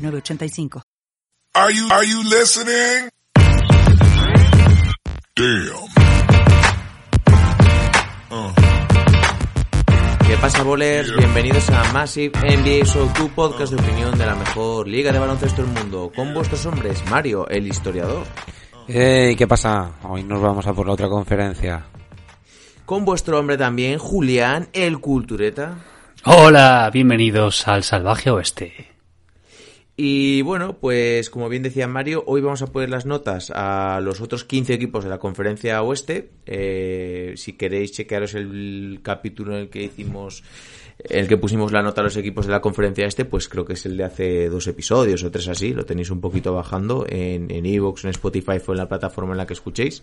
906985. Are you, are you listening? Damn. Uh. ¿Qué pasa, bolers? Bienvenidos a Massive NBA Show, tu podcast de opinión de la mejor liga de baloncesto del mundo. Con vuestros hombres, Mario, el historiador. Hey, ¿qué pasa? Hoy nos vamos a por la otra conferencia. Con vuestro hombre también, Julián, el cultureta. Hola, bienvenidos al Salvaje Oeste. Y bueno, pues como bien decía Mario, hoy vamos a poner las notas a los otros 15 equipos de la conferencia oeste. Eh, si queréis chequearos el capítulo en el que hicimos, el que pusimos la nota a los equipos de la conferencia este, pues creo que es el de hace dos episodios o tres así. Lo tenéis un poquito bajando en en Evox, en Spotify o en la plataforma en la que escuchéis.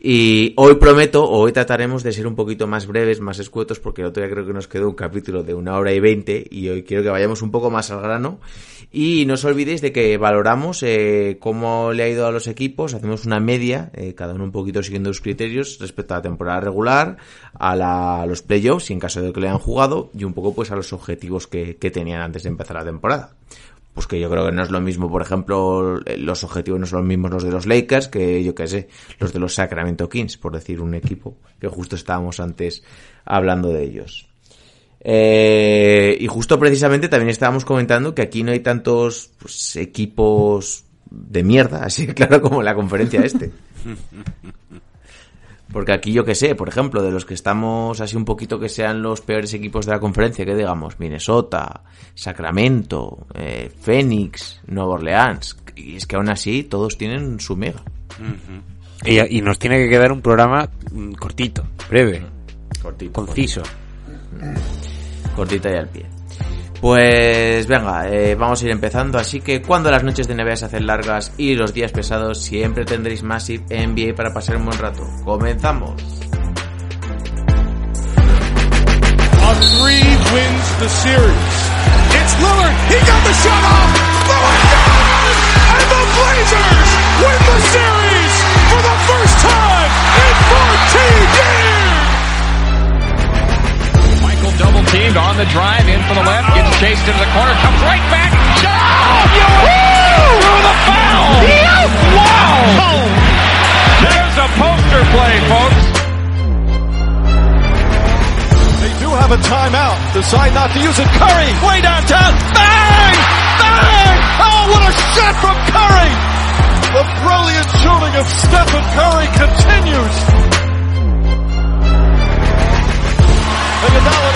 Y hoy prometo, hoy trataremos de ser un poquito más breves, más escuetos, porque el otro día creo que nos quedó un capítulo de una hora y veinte, y hoy quiero que vayamos un poco más al grano. Y no os olvidéis de que valoramos eh, cómo le ha ido a los equipos, hacemos una media, eh, cada uno un poquito siguiendo los criterios respecto a la temporada regular, a, la, los playoffs, y en caso de que le hayan jugado, y un poco pues a los objetivos que, que tenían antes de empezar la temporada pues que yo creo que no es lo mismo, por ejemplo, los objetivos no son los mismos los de los Lakers que yo qué sé, los de los Sacramento Kings, por decir un equipo que justo estábamos antes hablando de ellos. Eh, y justo precisamente también estábamos comentando que aquí no hay tantos pues, equipos de mierda, así claro como en la conferencia este. Porque aquí yo que sé, por ejemplo, de los que estamos así un poquito que sean los peores equipos de la conferencia, que digamos, Minnesota, Sacramento, eh, Phoenix, Nueva Orleans, y es que aún así todos tienen su mega. Y, y nos tiene que quedar un programa mm, cortito, breve, Cortito, conciso. cortita y al pie. Pues venga, eh, vamos a ir empezando. Así que cuando las noches de NBA se hacen largas y los días pesados, siempre tendréis Massive NBA para pasar un buen rato. ¡Comenzamos! A three wins the series. It's Lillard. He got the shot off. Lillard does! And the Blazers win the series for the first time in 14 years. Double teamed on the drive in for the left, gets chased into the corner, comes right back. Shot! Through the foul! Wow! There's a poster play, folks. They do have a timeout. Decide not to use it. Curry, way downtown. Bang! Bang! Oh, what a shot from Curry! The brilliant shooting of Stephen Curry continues. Iguodala to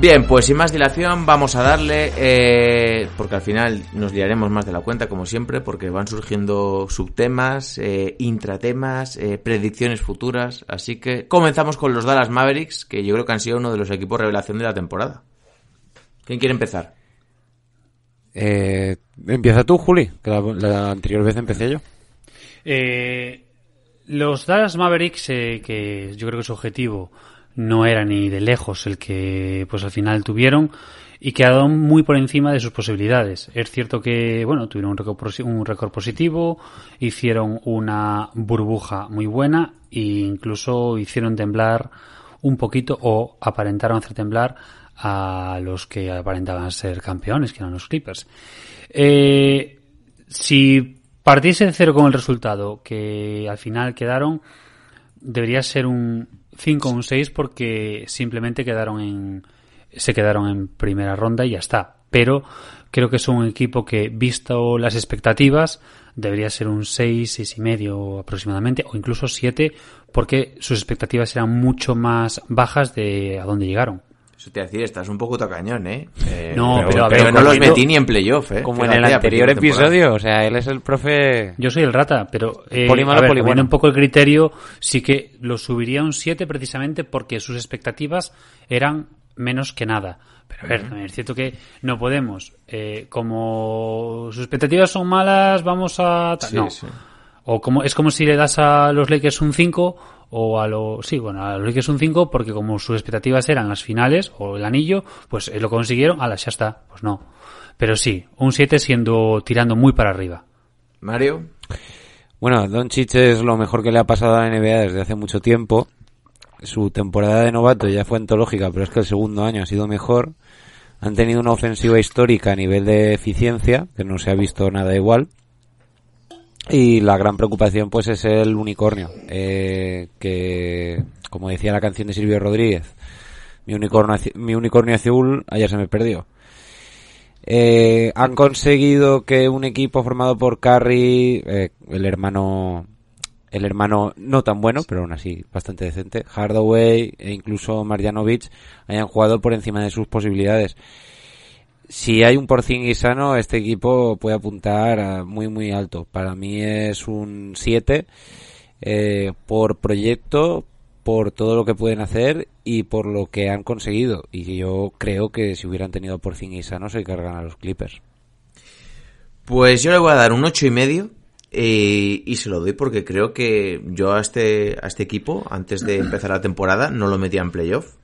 Bien, pues sin más dilación vamos a darle, eh, porque al final nos liaremos más de la cuenta como siempre, porque van surgiendo subtemas, eh, intratemas, eh, predicciones futuras, así que comenzamos con los Dallas Mavericks, que yo creo que han sido uno de los equipos revelación de la temporada. ¿Quién quiere empezar? Eh, empieza tú, Juli, que la, la anterior vez empecé yo. Eh, los Dallas Mavericks, eh, que yo creo que su objetivo no era ni de lejos el que pues al final tuvieron y quedaron muy por encima de sus posibilidades. Es cierto que, bueno, tuvieron un récord, positivo, hicieron una burbuja muy buena e incluso hicieron temblar un poquito o aparentaron hacer temblar a los que aparentaban ser campeones, que eran los Clippers. Eh, si partiese de cero con el resultado que al final quedaron, debería ser un 5 o un 6 porque simplemente quedaron en se quedaron en primera ronda y ya está. pero creo que es un equipo que, visto las expectativas, debería ser un 6, seis y medio aproximadamente, o incluso 7, porque sus expectativas eran mucho más bajas de a dónde llegaron. Eso te iba a decir, estás un poco tacañón, ¿eh? Eh, No, pero a ver, no como los yo- metí ni en playoff, ¿eh? Como en Fíjate, el a anterior episodio, o sea, él es el profe... Yo soy el rata, pero eh, Poli malo, a ver, bueno. un poco el criterio, sí que lo subiría a un 7 precisamente porque sus expectativas eran menos que nada. Pero a ver, también es cierto que no podemos, eh, como sus expectativas son malas, vamos a... Sí, no. sí. O como, es como si le das a los Lakers un 5 o a los... Sí, bueno, a los Lakers un 5 porque como sus expectativas eran las finales o el anillo, pues eh, lo consiguieron, ala, ya está. Pues no. Pero sí, un 7 siendo tirando muy para arriba. Mario, Bueno, Doncic es lo mejor que le ha pasado a la NBA desde hace mucho tiempo. Su temporada de novato ya fue antológica, pero es que el segundo año ha sido mejor. Han tenido una ofensiva histórica a nivel de eficiencia, que no se ha visto nada igual. Y la gran preocupación pues es el unicornio, eh, que como decía la canción de Silvio Rodríguez, mi unicornio, mi unicornio azul ayer se me perdió. Eh, han conseguido que un equipo formado por Curry, eh, el hermano, el hermano no tan bueno, pero aún así bastante decente, Hardaway e incluso Marjanovic hayan jugado por encima de sus posibilidades. Si hay un Porzingis sano, este equipo puede apuntar a muy muy alto. Para mí es un 7 eh, por proyecto, por todo lo que pueden hacer y por lo que han conseguido. Y yo creo que si hubieran tenido a Porzingis sano se cargan a los Clippers. Pues yo le voy a dar un ocho y medio eh, y se lo doy porque creo que yo a este, a este equipo, antes de empezar la temporada, no lo metía en playoff.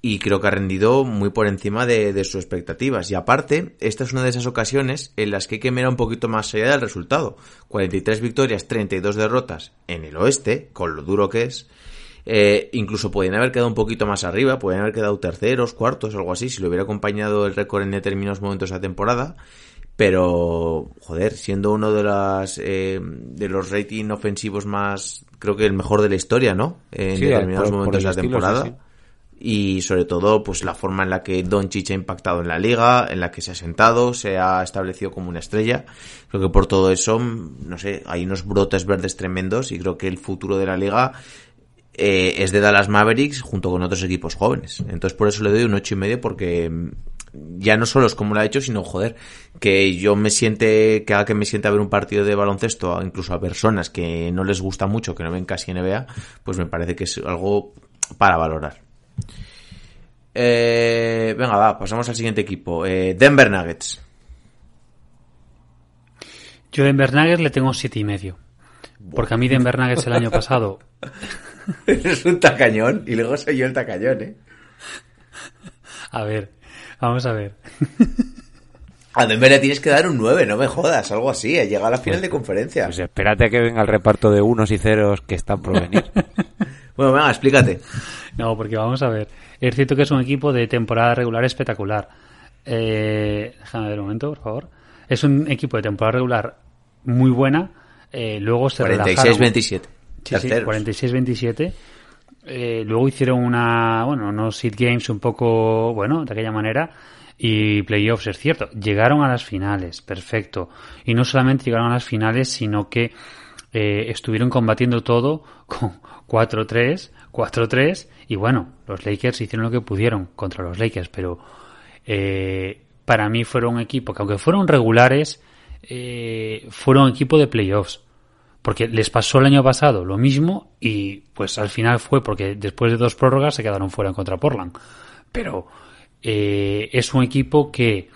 Y creo que ha rendido muy por encima de, de sus expectativas. Y aparte, esta es una de esas ocasiones en las que hay que mirar un poquito más allá del resultado. 43 victorias, 32 derrotas en el oeste, con lo duro que es. Eh, incluso podrían haber quedado un poquito más arriba, podrían haber quedado terceros, cuartos, algo así, si lo hubiera acompañado el récord en determinados momentos de la temporada. Pero, joder, siendo uno de las eh, de los rating ofensivos más, creo que el mejor de la historia, ¿no? En Sí, determinados por- por momentos de la estilo, temporada. sí, sí. Y sobre todo, pues la forma en la que Doncic ha impactado en la liga, en la que se ha sentado, se ha establecido como una estrella. Creo que por todo eso, no sé, hay unos brotes verdes tremendos y creo que el futuro de la liga eh, es de Dallas Mavericks junto con otros equipos jóvenes. Entonces por eso le doy un ocho y medio porque ya no solo es como lo ha hecho, sino joder, que yo me siente, que haga que me sienta a ver un partido de baloncesto, incluso a personas que no les gusta mucho, que no ven casi NBA, pues me parece que es algo para valorar. Eh, venga, va, pasamos al siguiente equipo. Eh, Denver Nuggets. Yo Denver Nuggets le tengo siete y medio. Porque a mí Denver Nuggets el año pasado es un tacañón y luego soy yo el tacañón, ¿eh? A ver, vamos a ver. A Denver le tienes que dar un 9, no me jodas, algo así, llega a la final de conferencia. Pues espérate a que venga el reparto de unos y ceros que están por venir. Bueno, venga, explícate. No, porque vamos a ver. Es cierto que es un equipo de temporada regular espectacular. Eh, déjame ver un momento, por favor. Es un equipo de temporada regular muy buena. Eh, luego se relajaron. 46-27. Sí, sí, Terceros. 46-27. Eh, luego hicieron una, bueno, unos seed games un poco, bueno, de aquella manera. Y playoffs, es cierto. Llegaron a las finales, perfecto. Y no solamente llegaron a las finales, sino que eh, estuvieron combatiendo todo con 4-3, 4-3. Y bueno, los Lakers hicieron lo que pudieron contra los Lakers, pero eh, para mí fueron un equipo que, aunque fueron regulares, eh, fueron un equipo de playoffs. Porque les pasó el año pasado lo mismo y pues al final fue porque después de dos prórrogas se quedaron fuera contra Portland. Pero eh, es un equipo que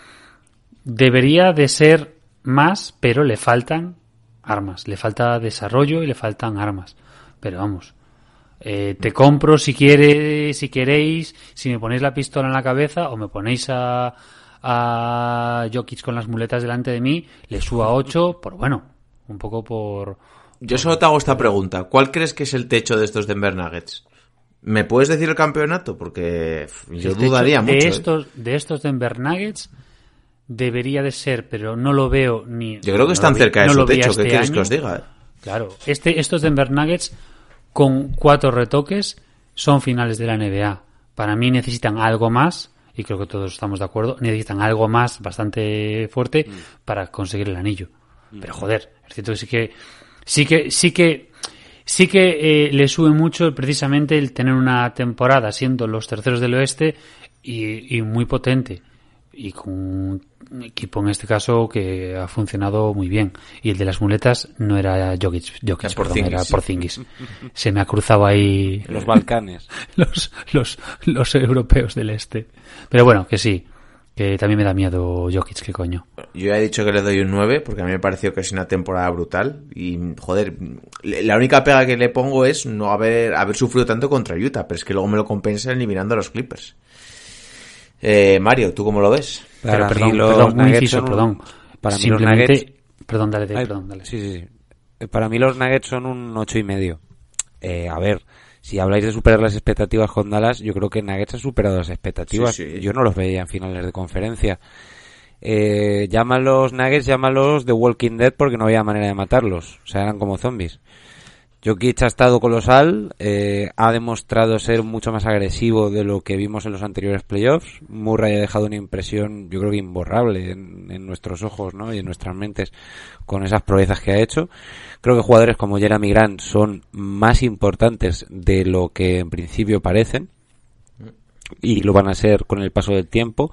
debería de ser más, pero le faltan armas. Le falta desarrollo y le faltan armas. Pero vamos, eh, te compro si quiere, si queréis, si me ponéis la pistola en la cabeza o me ponéis a, a Jokic con las muletas delante de mí, le subo a 8 por bueno, un poco por Yo solo te hago esta pregunta. ¿Cuál crees que es el techo de estos Denver Nuggets? ¿Me puedes decir el campeonato? Porque yo dudaría de mucho. ¿eh? estos de estos Denver Nuggets debería de ser, pero no lo veo ni Yo creo que no están vi- cerca de no su techo. ¿Qué este quieres que os diga? Claro, este, estos Denver Nuggets con cuatro retoques son finales de la NBA. Para mí necesitan algo más y creo que todos estamos de acuerdo, necesitan algo más bastante fuerte para conseguir el anillo. Pero joder, es cierto que sí que sí que sí que sí que eh, le sube mucho precisamente el tener una temporada siendo los terceros del oeste y, y muy potente y con un equipo en este caso que ha funcionado muy bien y el de las muletas no era Jokic, Jokic Era perdón, era. Porzingis. se me ha cruzado ahí Los Balcanes. los, los, los europeos del este pero bueno que sí que también me da miedo Jokic que coño Yo ya he dicho que le doy un 9 porque a mí me pareció que es una temporada brutal y joder, la única pega que le pongo es no haber, haber sufrido tanto contra Utah, pero es que luego me lo compensa eliminando a los Clippers. Eh, Mario, ¿tú cómo lo ves? Para pero mí perdón, los perdón, un Nuggets inciso, son un- perdón. Para mí los Nuggets... perdón, dale, dale, Ay, perdón, dale. Sí, sí, sí. Para mí los Nuggets son un ocho y medio. Eh, a ver, si habláis de superar las expectativas con Dallas, yo creo que Nuggets ha superado las expectativas. Sí, sí. Yo no los veía en finales de conferencia. Eh, llámalos Nuggets, llámalos The Walking Dead porque no había manera de matarlos. O sea, eran como zombies. Jokic ha estado colosal, eh, ha demostrado ser mucho más agresivo de lo que vimos en los anteriores playoffs. Murray ha dejado una impresión, yo creo que imborrable en, en nuestros ojos ¿no? y en nuestras mentes con esas proezas que ha hecho. Creo que jugadores como Jeremy Grant son más importantes de lo que en principio parecen y lo van a ser con el paso del tiempo.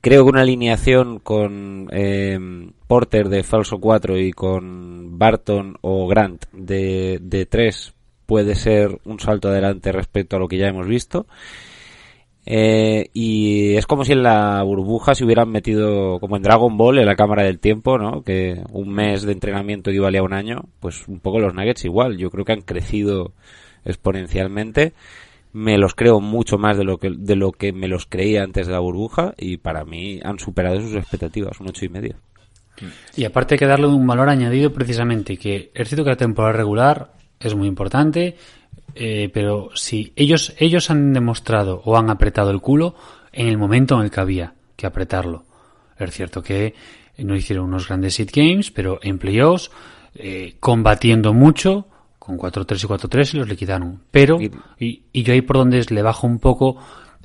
Creo que una alineación con eh, Porter de falso 4 y con Barton o Grant de, de 3 puede ser un salto adelante respecto a lo que ya hemos visto. Eh, y es como si en la burbuja se hubieran metido, como en Dragon Ball, en la cámara del tiempo, ¿no? Que un mes de entrenamiento equivalía a un año. Pues un poco los Nuggets igual. Yo creo que han crecido exponencialmente. Me los creo mucho más de lo que, de lo que me los creía antes de la burbuja. Y para mí han superado sus expectativas, un ocho y medio. Y aparte hay que darle un valor añadido precisamente, que es cierto que la temporada regular es muy importante, eh, pero si ellos, ellos han demostrado o han apretado el culo en el momento en el que había que apretarlo. Es cierto que no hicieron unos grandes hit games, pero en playoffs, eh, combatiendo mucho, con 4-3 y 4-3 y los liquidaron. Pero, Y- y, y yo ahí por donde le bajo un poco,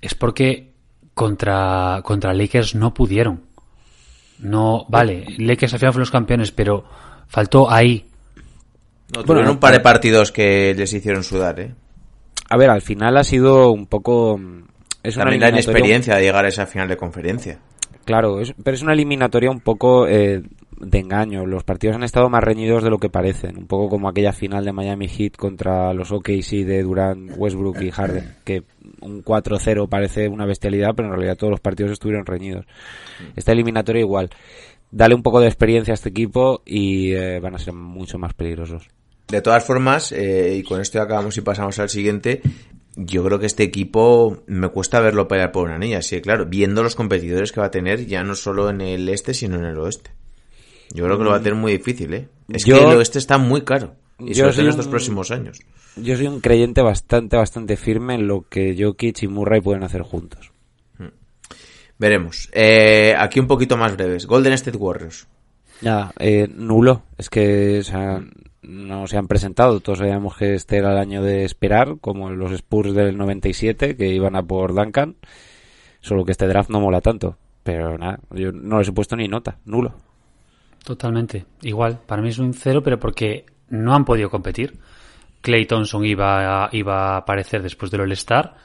es porque contra, contra Lakers no pudieron. No, vale, Lakers al final fueron los campeones, pero faltó ahí. No, Bueno, tuvieron no, un par de partidos que les hicieron sudar, ¿eh? A ver, al final ha sido un poco... Es una También la inexperiencia de llegar a esa final de conferencia. Claro, es- pero es una eliminatoria un poco eh, de engaño. Los partidos han estado más reñidos de lo que parecen. Un poco como aquella final de Miami Heat contra los OKC de Durant, Westbrook y Harden. Que un 4-0 parece una bestialidad, pero en realidad todos los partidos estuvieron reñidos. Esta eliminatoria igual. Dale un poco de experiencia a este equipo y eh, van a ser mucho más peligrosos. De todas formas, eh, y con esto acabamos y pasamos al siguiente, yo creo que este equipo me cuesta verlo pelear por una anilla. Sí, claro, viendo los competidores que va a tener ya no solo en el este, sino en el oeste. Yo creo que lo va a tener muy difícil, ¿eh? Es Yo- que el oeste está muy caro. Y Yo sobre en estos próximos años. Yo soy un creyente bastante, bastante firme en lo que Jokic y Murray pueden hacer juntos. Veremos. Eh, aquí un poquito más breves. Golden State Warriors. Nada, eh, nulo. Es que o sea, no se han presentado. Todos sabíamos que este era el año de esperar, como los Spurs del 97, que iban a por Duncan. Solo que este draft no mola tanto. Pero nada, yo no les he puesto ni nota. Nulo. Totalmente. Igual, para mí es un cero, pero porque no han podido competir. Clay Thompson iba a, iba a aparecer después del All-Star.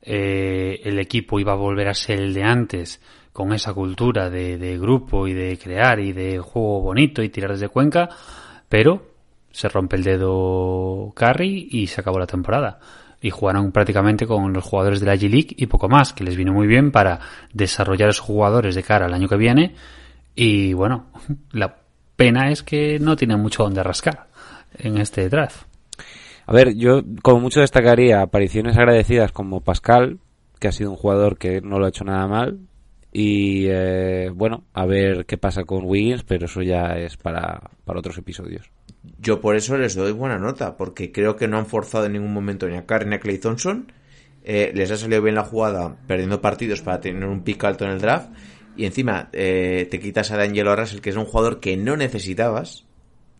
Eh, el equipo iba a volver a ser el de antes, con esa cultura de, grupo y de crear y de juego bonito y tirar desde Cuenca, pero se rompe el dedo Curry y se acabó la temporada. Y jugaron prácticamente con los jugadores de la G-League y poco más, que les vino muy bien para desarrollar a esos jugadores de cara al año que viene. Y bueno, la pena es que no tiene mucho donde rascar en este draft. A ver, yo como mucho destacaría apariciones agradecidas como Pascal, que ha sido un jugador que no lo ha hecho nada mal. Y eh, bueno, a ver qué pasa con Wiggins, pero eso ya es para, para otros episodios. Yo por eso les doy buena nota, porque creo que no han forzado en ningún momento ni a Curry ni a Clay Thompson. Eh, les ha salido bien la jugada perdiendo partidos para tener un pick alto en el draft. Y encima eh, te quitas a D'Angelo Russell, que es un jugador que no necesitabas.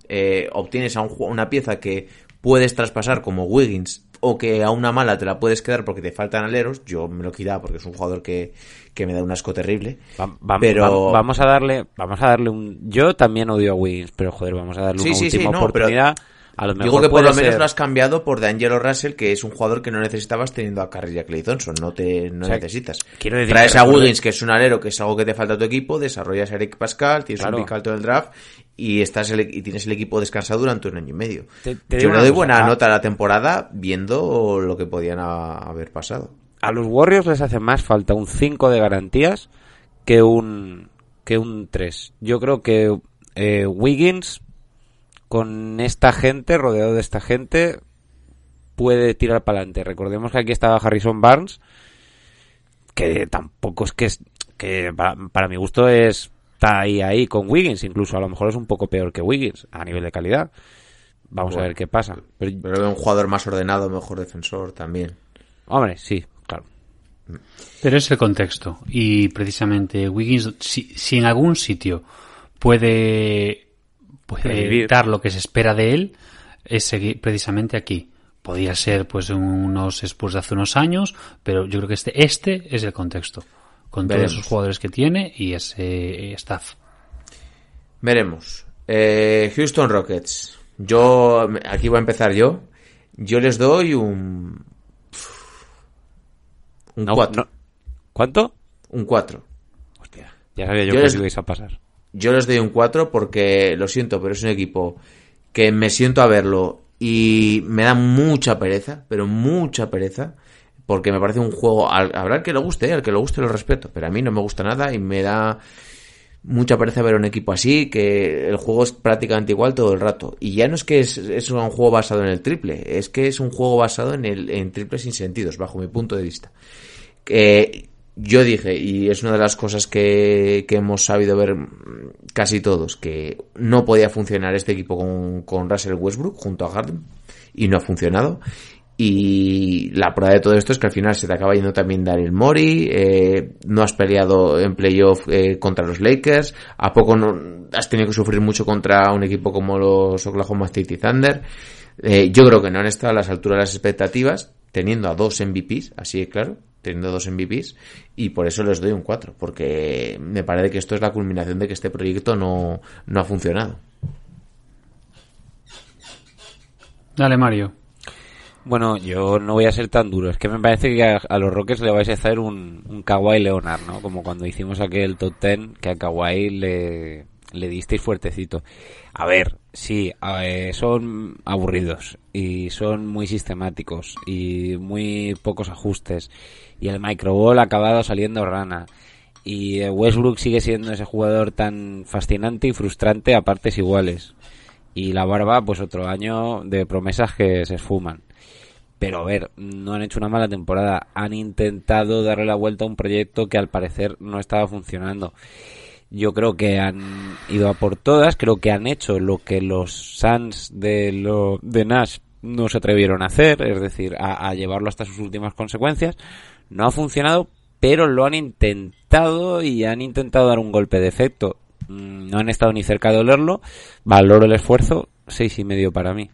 Eh, obtienes a un una pieza que puedes traspasar como Wiggins o que a una mala te la puedes quedar porque te faltan aleros, yo me lo quitaba porque es un jugador que, que me da un asco terrible. Va- va- pero va- vamos a darle, vamos a darle un. Yo también odio a Wiggins, pero joder, vamos a darle Sí, una sí, sí, última pero oportunidad. A lo mejor digo que por lo menos ser- lo has cambiado por D'Angelo Russell, que es un jugador que no necesitabas teniendo a Curry y a Clay Thompson, no te no O sea, necesitas. quiero decir Traes a Wiggins, que es un alero, que es algo que te falta a tu equipo, desarrollas a Eric Pascal, tienes Claro. un pick alto del draft y estás el- y tienes el equipo descansado durante un año y medio. Te- te Yo una doy buena nota a la temporada viendo lo que podían a- haber pasado. a los Warriors les hace más falta un 5 de garantías que un que un 3. Yo creo que eh, Wiggins con esta gente, rodeado de esta gente, puede tirar para adelante. Recordemos que aquí estaba Harrison Barnes, que tampoco es que es que para, para mi gusto es está ahí ahí con Wiggins, incluso a lo mejor es un poco peor que Wiggins a nivel de calidad. Vamos a ver qué pasa. Pero, Pero un jugador más ordenado, mejor defensor también. hombre, sí, claro. Pero es el contexto. Y precisamente Wiggins, si, si en algún sitio puede, puede Revivir. dar lo que se espera de él, es seguir precisamente aquí. Podía ser pues unos Spurs de hace unos años, pero yo creo que este, este es el contexto. Con Veremos. todos esos jugadores que tiene y ese staff. Veremos. Eh, Houston Rockets. Yo, aquí voy a empezar yo. Yo les doy un. Un No, 4. no. ¿Cuánto? Un 4. Hostia, ya sabía yo, Yo que les- os ibais a pasar. Yo les doy un 4 porque, lo siento, pero es un equipo que me siento a verlo y me da mucha pereza, pero mucha pereza, porque me parece un juego, al- habrá el que le guste, al que le guste lo respeto, pero a mí no me gusta nada y me da mucha pereza ver un equipo así, que el juego es prácticamente igual todo el rato. Y ya no es que es, un juego basado en el triple, es que es un juego basado en, el, en triples sin sentidos, bajo mi punto de vista. Eh, yo dije, y es una de las cosas que, que hemos sabido ver casi todos, que no podía funcionar este equipo con, con Russell Westbrook junto a Harden, y no ha funcionado. Y la prueba de todo esto es que al final se te acaba yendo también Daryl Mori, eh, no has peleado en playoff eh, contra los Lakers, a poco no, has tenido que sufrir mucho contra un equipo como los Oklahoma City Thunder. Eh, yo creo que no han estado a las alturas de las expectativas, teniendo a dos MVPs, así de claro, teniendo dos MVPs, y por eso les doy un 4, porque me parece que esto es la culminación de que este proyecto no, no ha funcionado. Dale, Mario. Bueno, yo no voy a ser tan duro. Es que me parece que a, a los Rockets le vais a hacer un, un Kawhi Leonard, ¿no? Como cuando hicimos aquel top ten que a Kawhi le, le disteis fuertecito. A ver, sí, ver, son aburridos y son muy sistemáticos y muy pocos ajustes. Y el microball ha acabado saliendo rana. Y eh, Westbrook sigue siendo ese jugador tan fascinante y frustrante a partes iguales. Y la barba, pues otro año de promesas que se esfuman. Pero a ver, no han hecho una mala temporada. Han intentado darle la vuelta a un proyecto que al parecer no estaba funcionando. Yo creo que han ido a por todas. Creo que han hecho lo que los Suns de, lo, de Nash no se atrevieron a hacer. Es decir, a, a llevarlo hasta sus últimas consecuencias. No ha funcionado, pero lo han intentado y han intentado dar un golpe de efecto. Mm, No han estado ni cerca de olerlo. Valoro el esfuerzo. Seis y medio para mí.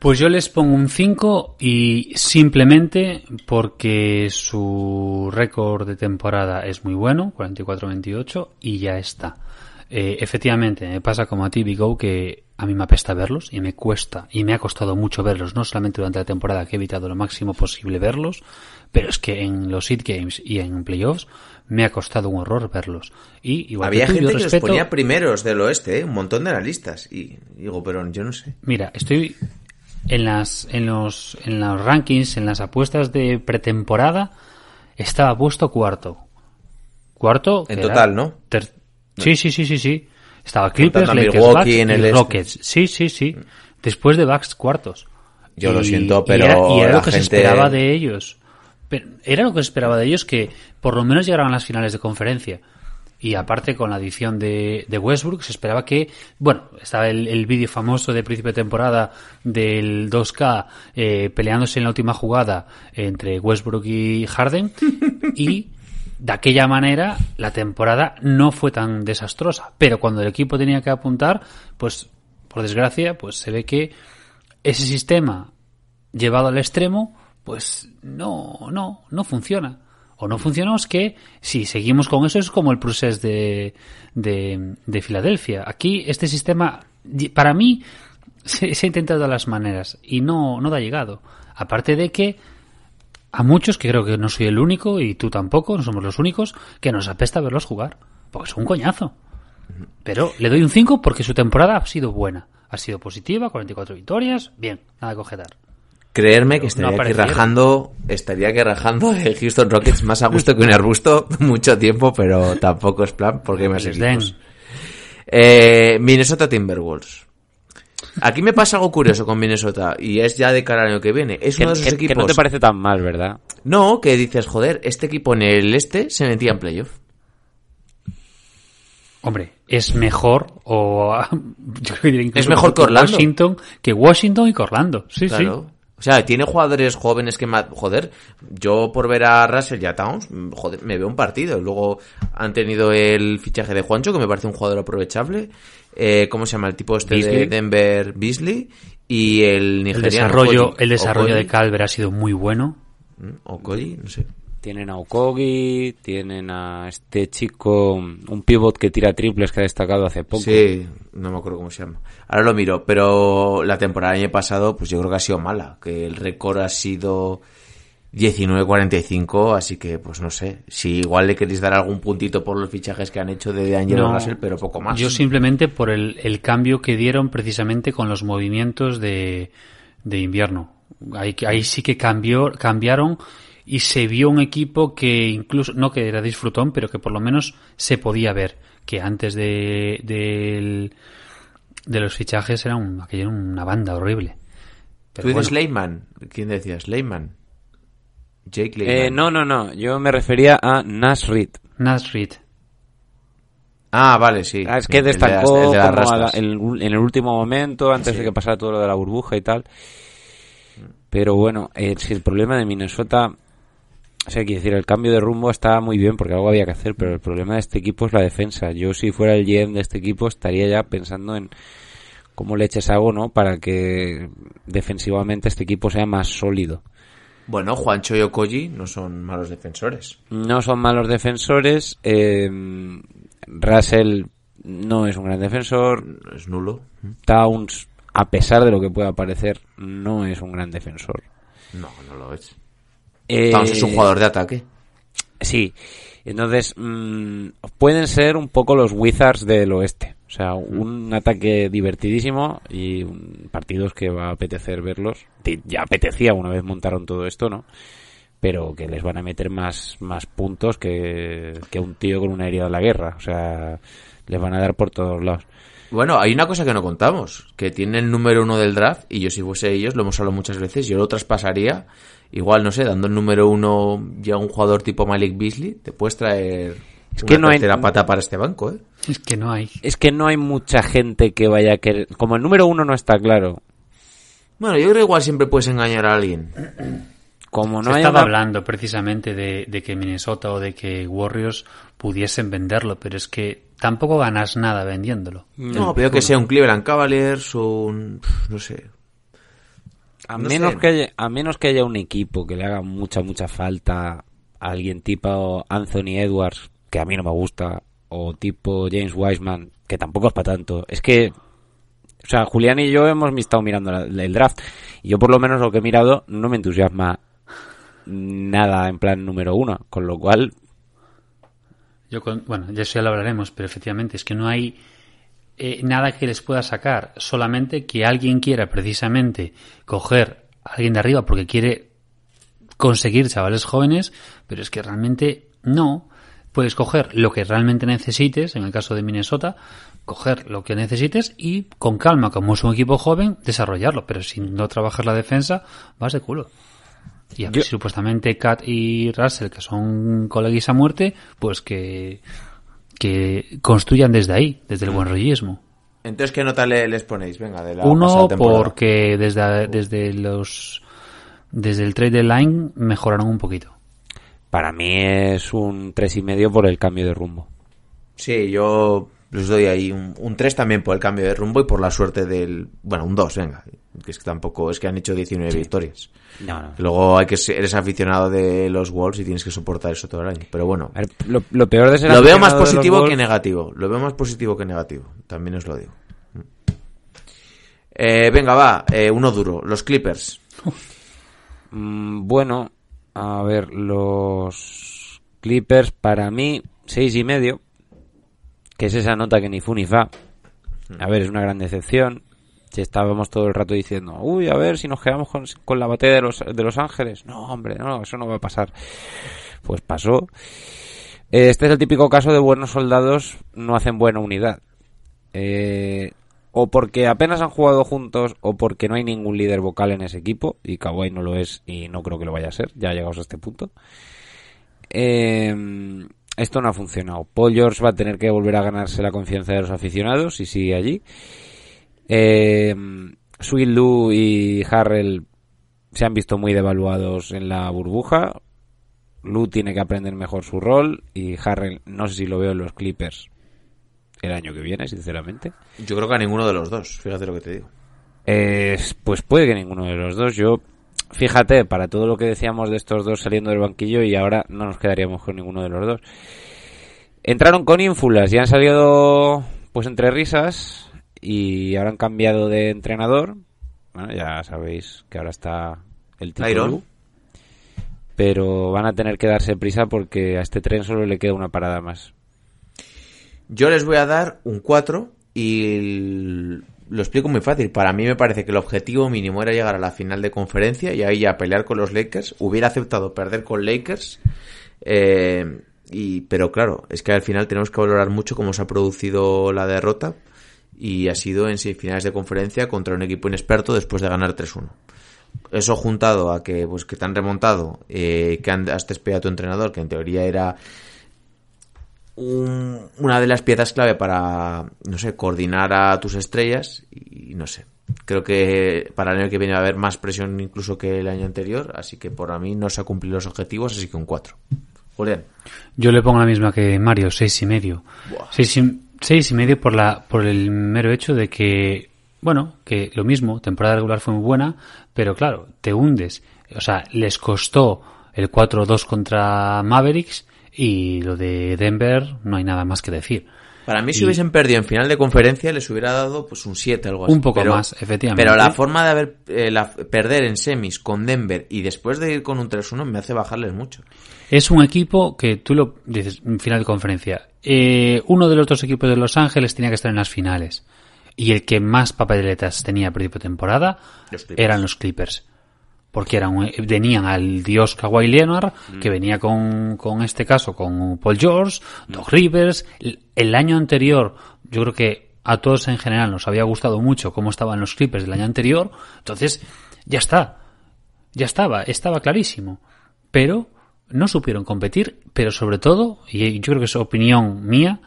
Pues yo les pongo un 5 y simplemente porque su récord de temporada es muy bueno, 44-28, y ya está. Eh, efectivamente, me pasa como a ti, Bigo, que a mí me apesta verlos y me cuesta, y me ha costado mucho verlos, no solamente durante la temporada que he evitado lo máximo posible verlos, pero es que en los Seed Games y en playoffs me ha costado un horror verlos. Y igual Había que tú, yo gente que los ponía primeros del oeste, ¿eh? un montón de analistas. Y digo, pero yo no sé. Mira, estoy en las en los en los rankings, en las apuestas de pretemporada estaba puesto cuarto. Cuarto En total, ¿no? Sí, sí, sí, sí, sí. Estaba Clippers, Lakers, Bucks en y el este. Rockets. Sí, sí, sí. Después de Bucks cuartos. Yo lo Y- siento, y pero era, y era lo que se esperaba de ellos. Pero era lo que se esperaba de ellos que por lo menos llegaran a las finales de conferencia. Y aparte con la adición de, de Westbrook se esperaba que, bueno, estaba el, el vídeo famoso de principio de temporada del 2K eh, peleándose en la última jugada entre Westbrook y Harden y de aquella manera la temporada no fue tan desastrosa. Pero cuando el equipo tenía que apuntar, pues por desgracia, pues se ve que ese sistema llevado al extremo, pues no, no, no funciona. O no funciona es que si seguimos con eso es como el procés de, de, de Filadelfia. Aquí este sistema, para mí, se, se ha intentado de las maneras y no, no da llegado. Aparte de que a muchos, que creo que no soy el único y tú tampoco, no somos los únicos, que nos apesta verlos jugar. Porque es un coñazo. Pero le doy un 5 porque su temporada ha sido buena. Ha sido positiva, 44 victorias, bien, nada que objetar. Creerme que No estaría aquí aparecieron. rajando, estaría aquí rajando el Houston Rockets más a gusto que un arbusto mucho tiempo, pero tampoco es plan porque Les equipos. den. Eh, Minnesota Timberwolves. Aquí me pasa algo curioso con Minnesota y es ya de cara al año que viene. Es Que, uno de esos que- que equipos. no te parece tan mal, ¿verdad? No, que dices, joder, este equipo en el este se metía en playoff. Hombre, es mejor o yo creo que diría incluso Es mejor que Orlando. Washington que Washington y que Orlando. Sí, Claro. sí. O sea, tiene jugadores jóvenes que joder, yo por ver a Russell y a Towns, mm, joder, me veo un partido. Luego han tenido el fichaje de Juancho, que me parece un jugador aprovechable. Eh, ¿Cómo se llama? El tipo este de. Denver, Beasley. Y el El nigeriano. desarrollo, Okoye. el desarrollo de. Calver ha sido muy bueno. Mm, Okoye, no sé. Tienen a Okogi, tienen a este chico, un pivot que tira triples que ha destacado hace poco. Sí, no me acuerdo cómo se llama. Ahora lo miro, pero la temporada del año pasado, pues yo creo que ha sido mala. Que el récord ha sido 19-45, así que, pues no sé. Si igual le queréis dar algún puntito por los fichajes que han hecho de Angelo No, Russell, pero poco más. Yo simplemente por el, el cambio que dieron precisamente con los movimientos de, de invierno. Ahí, ahí sí que cambió, cambiaron y se vio un equipo que incluso, no que era disfrutón, pero que por lo menos se podía ver. Que antes de, del- de los fichajes era, un, aquello era una banda horrible. ¿Tú Pero dices bueno, Leyman? ¿Quién decías? Leyman. Jake Leyman. Eh, no, no, no. Yo me refería a Nasrid. Nasrid. Ah, vale, sí. Ah, es que el de las- destacó el de las como a la- rastas. el- en el último momento, antes de que pasara todo lo de la burbuja y tal. Pero bueno, eh, si el problema de Minnesota, o sea, quiero decir, el cambio de rumbo está muy bien porque algo había que hacer, pero el problema de este equipo es la defensa. Yo si fuera el GM de este equipo estaría ya pensando en cómo le eches algo, ¿no? Para que defensivamente este equipo sea más sólido. Bueno, Juancho y Okoye no son malos defensores. No son malos defensores. eh, Russell no es un gran defensor. Es nulo. Towns, a pesar de lo que pueda parecer, no es un gran defensor. No, no lo es. Eh, Towns es un jugador de ataque. Sí. Entonces, mm, pueden ser un poco los Wizards del oeste. O sea, un ataque divertidísimo y un- partidos que va a apetecer verlos. Ya apetecía una vez montaron todo esto, ¿no? Pero que les van a meter más, más puntos que, que un tío con una herida de la guerra. O sea, les van a dar por todos lados. Bueno, hay una cosa que no contamos, que tiene el número uno del draft, y yo si fuese ellos, lo hemos hablado muchas veces, yo lo traspasaría, igual, no sé, dando el número uno ya a un jugador tipo Malik Beasley, te puedes traer Es una que no hay- pata para este banco, ¿eh? Es que no hay. Es que no hay mucha gente que vaya a querer... Como el número uno no está claro. Bueno, yo creo que igual siempre puedes engañar a alguien. Como no Se hay estaba una- hablando precisamente de, de que Minnesota o de que Warriors pudiesen venderlo, pero es que tampoco ganas nada vendiéndolo. No, pero que sea un Cleveland Cavaliers, un... no sé. A No menos, sé. que haya, a menos que haya un equipo que le haga mucha, mucha falta a alguien tipo Anthony Edwards, que a mí no me gusta, o tipo James Wiseman, que tampoco es para tanto. Es que, o sea, Julián y yo hemos estado mirando la- el draft, y yo por lo menos lo que he mirado no me entusiasma nada en plan número uno, con lo cual, Yo con- bueno, ya eso ya lo hablaremos, pero efectivamente es que no hay eh, nada que les pueda sacar, solamente que alguien quiera precisamente coger a alguien de arriba porque quiere conseguir chavales jóvenes, pero es que realmente no. Puedes coger lo que realmente necesites, en el caso de Minnesota, coger lo que necesites y con calma, como es un equipo joven, desarrollarlo, pero si no trabajas la defensa, vas de culo. Y a- Yo- supuestamente Kat y Russell, que son coleguis a muerte, pues que, que construyan desde ahí, desde el buen rollismo. Entonces, ¿qué nota le- les ponéis? Venga, de la Uno, porque desde, desde los desde el trade line mejoraron un poquito. para mí es un tres y medio por el cambio de rumbo. Sí, yo les doy ahí un, un 3 también por el cambio de rumbo y por la suerte del... Bueno, un 2, venga. Que es que tampoco, es que han hecho 19 victorias. No, no. Luego hay que ser- eres aficionado de los Wolves y tienes que soportar eso todo el año. Pero bueno, ver, lo, lo peor de ser lo veo más positivo que negativo. Lo veo más positivo que negativo. También os lo digo. Eh, venga, va. eh, uno duro. Los Clippers. Mm, bueno, a ver, los Clippers para mí, seis y medio, que es esa nota que ni fu ni fa. A ver, es una gran decepción. Si estábamos todo el rato diciendo, uy, a ver si nos quedamos con, con la batalla de los, de los Ángeles. No, hombre, no, eso no va a pasar. Pues pasó. Este es el típico caso de buenos soldados no hacen buena unidad. Eh, o porque apenas han jugado juntos o porque no hay ningún líder vocal en ese equipo y Kawhi no lo es y no creo que lo vaya a ser, ya llegados a este punto. Eh, esto no ha funcionado. Paul George va a tener que volver a ganarse la confianza de los aficionados y sigue allí. Eh, Sweet Lou y Harrell se han visto muy devaluados en la burbuja. Lou tiene que aprender mejor su rol y Harrell no sé si lo veo en los Clippers el año que viene, sinceramente. Yo creo que a ninguno de los dos. Fíjate lo que te digo. Eh, pues puede que ninguno de los dos. Yo, fíjate, para todo lo que decíamos de estos dos saliendo del banquillo y ahora no nos quedaríamos con ninguno de los dos. Entraron con ínfulas y han salido pues entre risas y ahora han cambiado de entrenador. Bueno, ya sabéis que ahora está el título. Tyron. Pero van a tener que darse prisa porque a este tren solo le queda una parada más. Yo les voy a dar un 4 y el- lo explico muy fácil. Para mí me parece que el objetivo mínimo era llegar a la final de conferencia y ahí ya pelear con los Lakers. Hubiera aceptado perder con Lakers. eh, y, pero claro, es que al final tenemos que valorar mucho cómo se ha producido la derrota y ha sido en semifinales de conferencia contra un equipo inexperto después de ganar 3-1. Eso juntado a que pues que te han remontado, eh, que han, has despedido a tu entrenador, que en teoría era un- una de las piezas clave para, no sé, coordinar a tus estrellas y no sé. Creo que para el año que viene va a haber más presión incluso que el año anterior, así que por a mí no se han cumplido los objetivos, así que un 4. Julián. Yo le pongo la misma que Mario, seis y medio. Seis y, seis y medio por la, por el mero hecho de que, bueno, que lo mismo, temporada regular fue muy buena, pero claro, te hundes. O sea, les costó el 4-2 contra Mavericks y lo de Denver no hay nada más que decir. Para mí, si Y- hubiesen perdido en final de conferencia, les hubiera dado pues un 7, algo así. Un poco Pero- más, efectivamente. Pero la forma de haber eh, la- perder en semis con Denver y después de ir con un 3-1 me hace bajarles mucho. Es un equipo que tú lo dices en final de conferencia. eh, uno de los dos equipos de Los Ángeles tenía que estar en las finales. Y el que más papeletas tenía a principio de temporada Los eran los Clippers. Porque eran, un- tenían al dios Kawhi Leonard, que venía con, con este caso, con Paul George, Doc Rivers. El, el año anterior, yo creo que a todos en general nos había gustado mucho cómo estaban los Clippers del año anterior. Entonces, ya está. Ya estaba, estaba clarísimo. Pero no supieron competir, pero sobre todo, y yo creo que es opinión mía,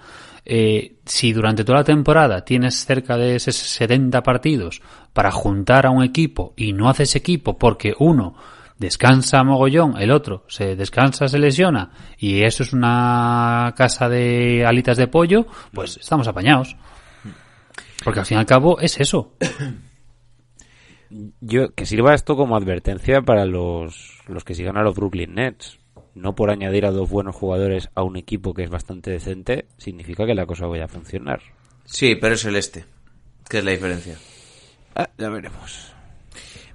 eh, si durante toda la temporada tienes cerca de esos 70 partidos para juntar a un equipo y no haces equipo porque uno descansa mogollón, el otro se descansa, se lesiona y eso es una casa de alitas de pollo, pues estamos apañados. Porque al fin y al cabo es eso. Yo, que sirva esto como advertencia para los, los que sigan a los Brooklyn Nets. No por añadir a dos buenos jugadores a un equipo que es bastante decente, significa que la cosa vaya a funcionar. Sí, pero es el este. ¿Qué es la diferencia? Ah, ya veremos.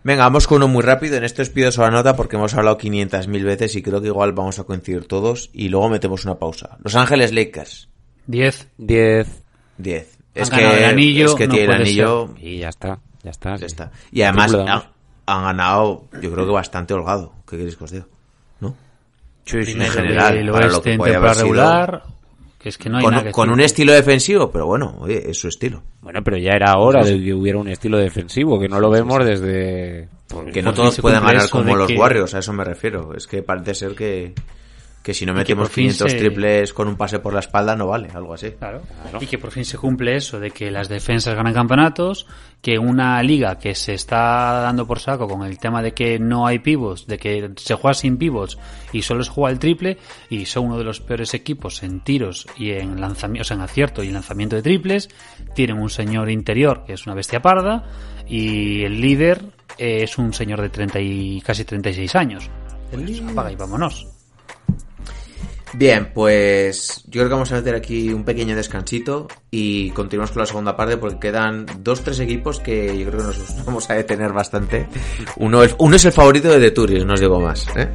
Venga, vamos con uno muy rápido. En esto os pido solo nota porque hemos hablado 500.000 veces y creo que igual vamos a coincidir todos y luego metemos una pausa. Los Ángeles Lakers, 10. 10 10. Han Es ganado que, el anillo, es que no tiene el anillo, y ya está, ya está. ya sí. está. Y además han, han ganado, yo creo que bastante holgado. ¿Qué queréis que os diga? Sí, sí, en general, del para lo que en temporada regular, que es que no hay con, nada que con un estilo defensivo, pero bueno, oye, es su estilo. Bueno, pero ya era hora de que hubiera un estilo defensivo, que no lo vemos desde... Que no fin todos cumple ganar como los que- Warriors, a eso me refiero. Es que parece ser que, Que si no metemos por fin 500 se- triples con un pase por la espalda no vale, algo así. Claro. Y que por fin se cumple eso de que las defensas ganan campeonatos, que una liga que se está dando por saco con el tema de que no hay pivots, de que se juega sin pivots y solo se juega el triple y son uno de los peores equipos en tiros y en lanzamiento, o sea, en acierto y lanzamiento de triples, tienen un señor interior que es una bestia parda y el líder eh, es un señor de 30 y casi 36 años. Pues apaga y vámonos. Bien, pues yo creo que vamos a meter aquí un pequeño descansito y continuamos con la segunda parte porque quedan dos, tres equipos que yo creo que nos vamos a detener bastante. Uno es, uno es el favorito de The Tourist, no os digo más. ¿eh?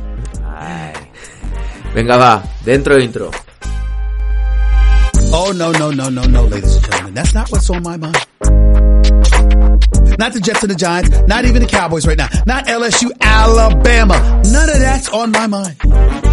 Venga, va, dentro intro. Oh, no, no, no, no, no, ladies and gentlemen. That's not what's on my mind. Not the Jets and the Giants, not even the Cowboys right now, not LSU, Alabama. None of that's on my mind.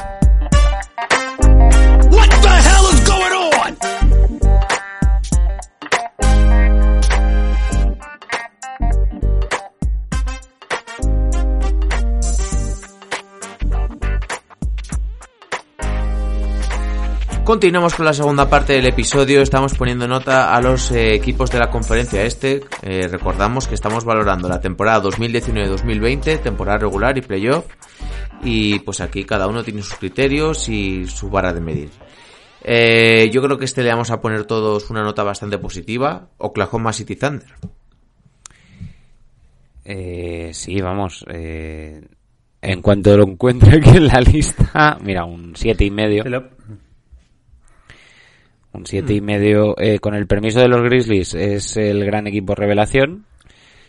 Continuamos con la segunda parte del episodio. Estamos poniendo nota a los eh, equipos de la conferencia este. Eh, recordamos que estamos valorando la temporada 2019-2020, temporada regular y playoff. Y pues aquí cada uno tiene sus criterios y su vara de medir. Eh, yo creo que este le vamos a poner todos una nota bastante positiva. Oklahoma City Thunder. Eh, sí, vamos. eh, en cuanto lo encuentre aquí en la lista, mira, un siete y medio. Un siete y medio. eh, con el permiso de los Grizzlies, es el gran equipo revelación.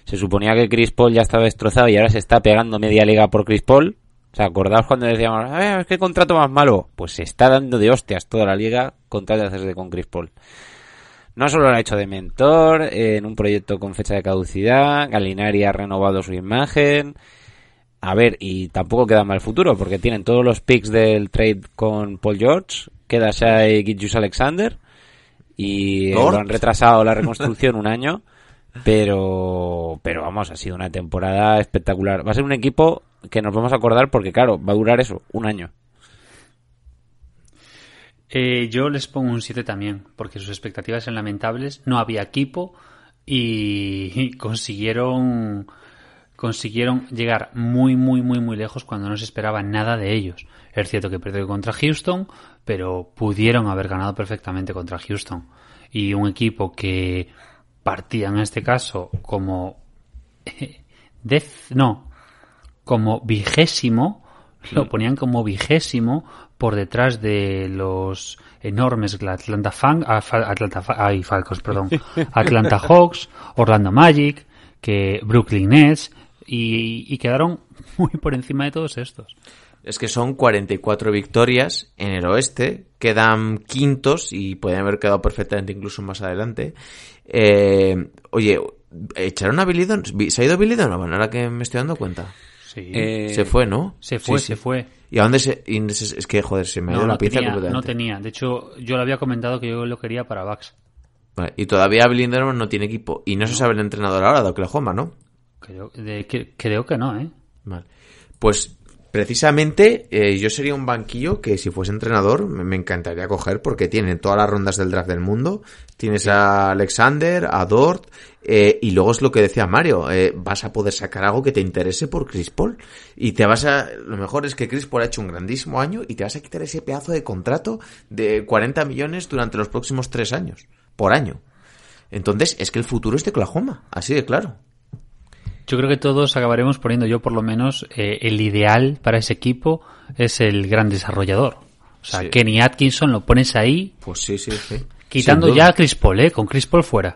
Se suponía que Chris Paul ya estaba destrozado y ahora se está pegando media liga por Chris Paul. O sea, acordaos cuando decíamos, ver, qué contrato más malo. Pues se está dando de hostias toda la liga con tal de hacerse con Chris Paul. No solo lo ha hecho de mentor eh, en un proyecto con fecha de caducidad, Galinari ha renovado su imagen. A ver, y tampoco queda mal futuro, porque tienen todos los picks del trade con Paul George, queda Shai Gilgeous Alexander, y eh, Dort. lo han retrasado la reconstrucción un año, pero, pero vamos, ha sido una temporada espectacular. Va a ser un equipo que nos vamos a acordar porque, claro, va a durar eso, un año. Eh, yo les pongo un 7 también, porque sus expectativas eran lamentables, no había equipo y, y consiguieron consiguieron llegar muy muy muy muy lejos cuando no se esperaba nada de ellos. Es cierto que perdió contra Houston, pero pudieron haber ganado perfectamente contra Houston. Y un equipo que partía en este caso como dez, no, como vigésimo, lo ponían como vigésimo por detrás de los enormes Atlanta, Fan, ah, Atlanta ay, Falcons, perdón, Atlanta Hawks, Orlando Magic, que Brooklyn Nets y, y quedaron muy por encima de todos estos. Es que son 44 victorias en el oeste, quedan quintos y pueden haber quedado perfectamente incluso más adelante. Eh, oye, ¿echaron a Billy Donovan? ¿Se ha ido Billy Donovan ahora que me estoy dando cuenta? Sí. Eh, se fue, ¿no? se fue, Sí, sí. se fue. ¿Y a dónde se...? es que, joder, se me ha ido No, la no pinza tenía, no tenía. De hecho, yo le había comentado que yo lo quería para Bucks. Vale, y todavía Billy Donovan no tiene equipo. Y no se sabe el entrenador ahora de Oklahoma, ¿no? Creo, de- que- creo que no, ¿eh? Vale. Pues precisamente eh, yo sería un banquillo que si fuese entrenador me, me encantaría coger porque tienen todas las rondas del draft del mundo. Tienes a Alexander, a Dort eh, y luego es lo que decía Mario, eh, vas a poder sacar algo que te interese por Chris Paul y te vas a... Lo mejor es que Chris Paul ha hecho un grandísimo año y te vas a quitar ese pedazo de contrato de 40 millones durante los próximos tres años, por año. Entonces es que el futuro es de Oklahoma, así de claro. Yo creo que todos acabaremos poniendo, yo por lo menos, eh, el ideal para ese equipo es el gran desarrollador. O sea, Sí. Kenny Atkinson lo pones ahí, Pues sí, sí, sí. quitando ya a Chris Paul, ¿eh? Con Chris Paul fuera.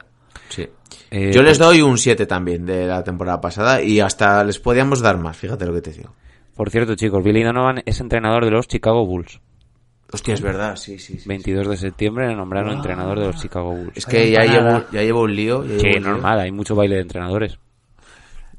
Sí. Eh, Yo les doy un 7 también de la temporada pasada y hasta les podíamos dar más, fíjate lo que te digo. Por cierto, chicos, Billy Donovan es entrenador de los Chicago Bulls. Hostia, es verdad, sí, sí. sí. 22 de septiembre le nombraron entrenador de los Chicago Bulls. Es que ya llevo, ya llevo un lío. ya llevo Sí, un lío. normal, hay mucho baile de entrenadores.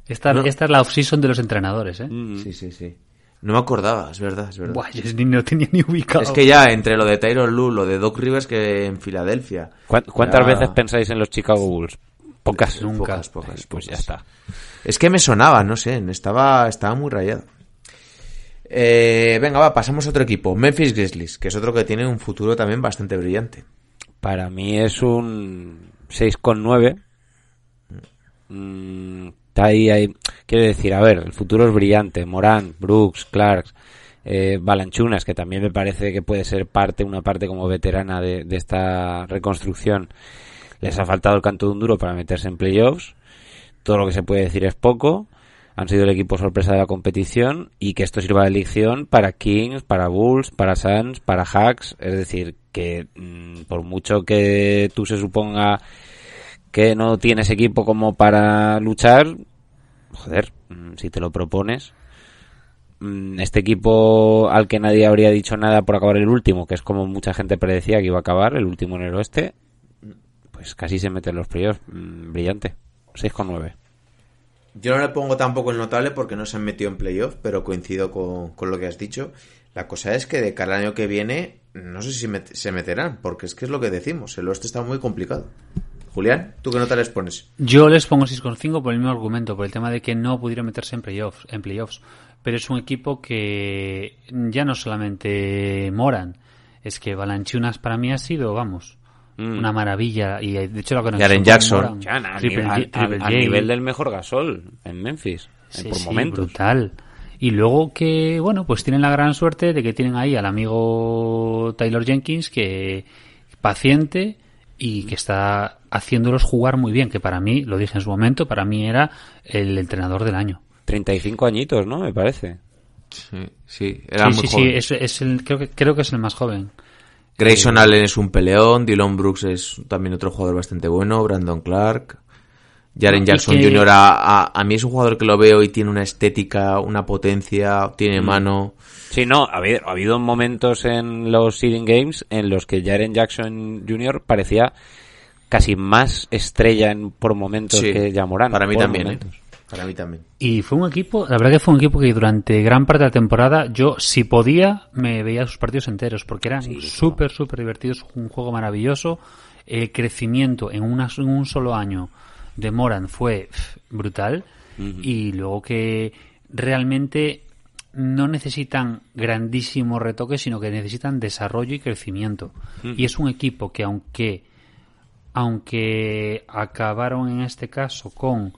Esta, No. esta es la off-season de los entrenadores, ¿eh? Sí, sí, sí. No me acordaba, es verdad, es verdad. Buah, yo ni no tenía ni ubicado. Es que ya entre lo de Tyron Lue, lo de Doc Rivers que en Filadelfia. ¿Cuán- ¿Cuántas Ya- veces pensáis en los Chicago Bulls? Pocas. Nunca. Pocas, pocas, Pues ya está. Es que me sonaba, no sé, estaba, estaba muy rayado. Eh, venga, va, pasamos a otro equipo. Memphis Grizzlies, que es otro que tiene un futuro también bastante brillante. Para mí es un 6,9. Mm, está ahí, ahí. Quiero decir, a ver, el futuro es brillante. Morán, Brooks, Clarks, eh, Balanchunas, que también me parece que puede ser parte, una parte como veterana de, de esta reconstrucción. Les ha faltado el canto de un duro para meterse en playoffs. Todo lo que se puede decir es poco. Han sido el equipo sorpresa de la competición y que esto sirva de lección para Kings, para Bulls, para Suns, para Hacks. Es decir, que mm, por mucho que tú se suponga que no tienes equipo como para luchar, joder, mm, si te lo propones, mm, este equipo al que nadie habría dicho nada por acabar el último, que es como mucha gente predecía que iba a acabar, el último en el oeste, pues casi se mete en los playoffs. Mm, brillante. 6,9. Yo no le pongo tampoco el notable porque no se han metido en playoff, pero coincido con, con lo que has dicho. La cosa es que de cara al año que viene, no sé si se meterán, porque es que es lo que decimos, el oeste está muy complicado. Julián, ¿tú qué nota les pones? Yo les pongo 6,5 por el mismo argumento, por el tema de que no pudieron meterse en playoffs, en playoffs. Pero es un equipo que ya no solamente moran, es que Balanchunas para mí ha sido, vamos, Mm. una maravilla. Y de hecho la conexión Jaren Jackson. Moran, Triple nivel, del mejor gasol en Memphis, Sí, por sí, momentos. brutal. Y luego que, bueno, pues tienen la gran suerte de que tienen ahí al amigo Taylor Jenkins, que paciente y que está haciéndolos jugar muy bien, que para mí, lo dije en su momento, para mí era el entrenador del año. 35 añitos, ¿no? Me parece. Sí, sí, era sí, muy sí, joven. sí, es, es el, creo, que, creo que es el más joven. Grayson Allen es un peleón, Dylan Brooks es también otro jugador bastante bueno, Brandon Clark. Jaren Jackson que- Jr. A, a- a mí es un jugador que lo veo y tiene una estética, una potencia, tiene mano. Sí, no, ha habido, ha habido momentos en los Seeding Games en los que Jaren Jackson Jr. parecía casi más estrella en, por momentos Sí, que Jamoran. Para mí también, ¿eh? momentos. Para mí también. Y fue un equipo, la verdad que fue un equipo que durante gran parte de la temporada yo, si podía, me veía sus partidos enteros, porque eran súper, súper divertidos, un juego maravilloso. El crecimiento en, una, en un solo año de Moran fue brutal. Y luego que realmente no necesitan grandísimos retoques, sino que necesitan desarrollo y crecimiento. Y es un equipo que aunque aunque acabaron en este caso con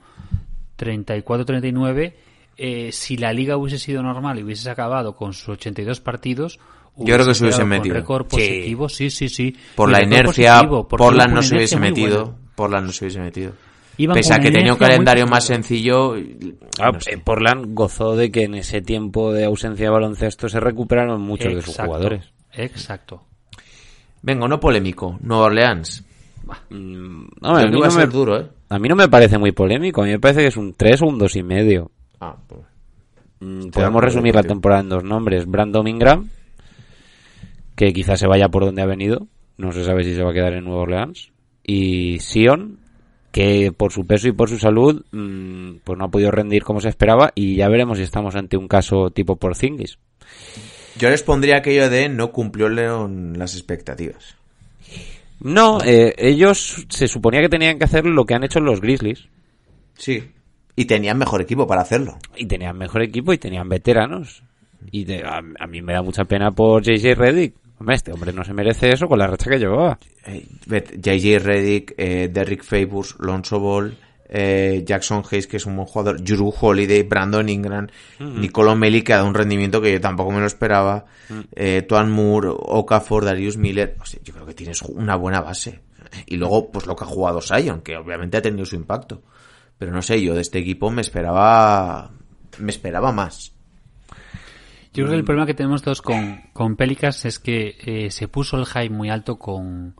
34-39, eh, si la liga hubiese sido normal y hubiese acabado con sus 82 partidos, Yo creo que se hubiese hubiesen metido. récord positivo, sí, sí, sí. Por Y la inercia, positivo, con no se hubiese metido. buena. Portland no se hubiese metido. Iban Pese a que tenía un calendario más sencillo. Ah, no sé. Portland gozó de que en ese tiempo de ausencia de baloncesto se recuperaron muchos de sus jugadores. Exacto. Venga, no polémico. Nueva Orleans. Mm, no, a, mí va a no ser me, duro, ¿eh? a mí no me parece muy polémico, a mí me parece que es un 3 o un dos y medio. Ah, pues. Mm, Podemos Podemos resumir la temporada en dos nombres. Brandon Ingram, que quizás se vaya por donde ha venido. No se sabe si se va a quedar en Nueva Orleans. Y Sion, que por su peso y por su salud, mm, pues no ha podido rendir como se esperaba. Y ya veremos si estamos ante un caso tipo Porzingis. Yo les pondría aquello de no cumplió León las expectativas. No, eh, ellos se suponía que tenían que hacer lo que han hecho los Grizzlies. Sí. Y tenían mejor equipo para hacerlo. Y tenían mejor equipo y tenían veteranos. Y de- a, a mí me da mucha pena por JJ Reddick. Hombre, este hombre no se merece eso con la racha que llevaba. Eh, JJ Reddick, eh, Derrick Favors, Lonzo Ball, eh, Jackson Hayes, que es un buen jugador, Drew Holiday, Brandon Ingram, Nicolo Meli, que ha dado un rendimiento que yo tampoco me lo esperaba, eh, Tuan Moore, Okafor, Darius Miller. O sea, yo creo que tienes una buena base. Y luego, pues lo que ha jugado Sion, que obviamente ha tenido su impacto. Pero no sé, yo de este equipo me esperaba. Me esperaba más. Yo creo que el problema que tenemos todos con, con Pelicans es que eh, se puso el hype muy alto con,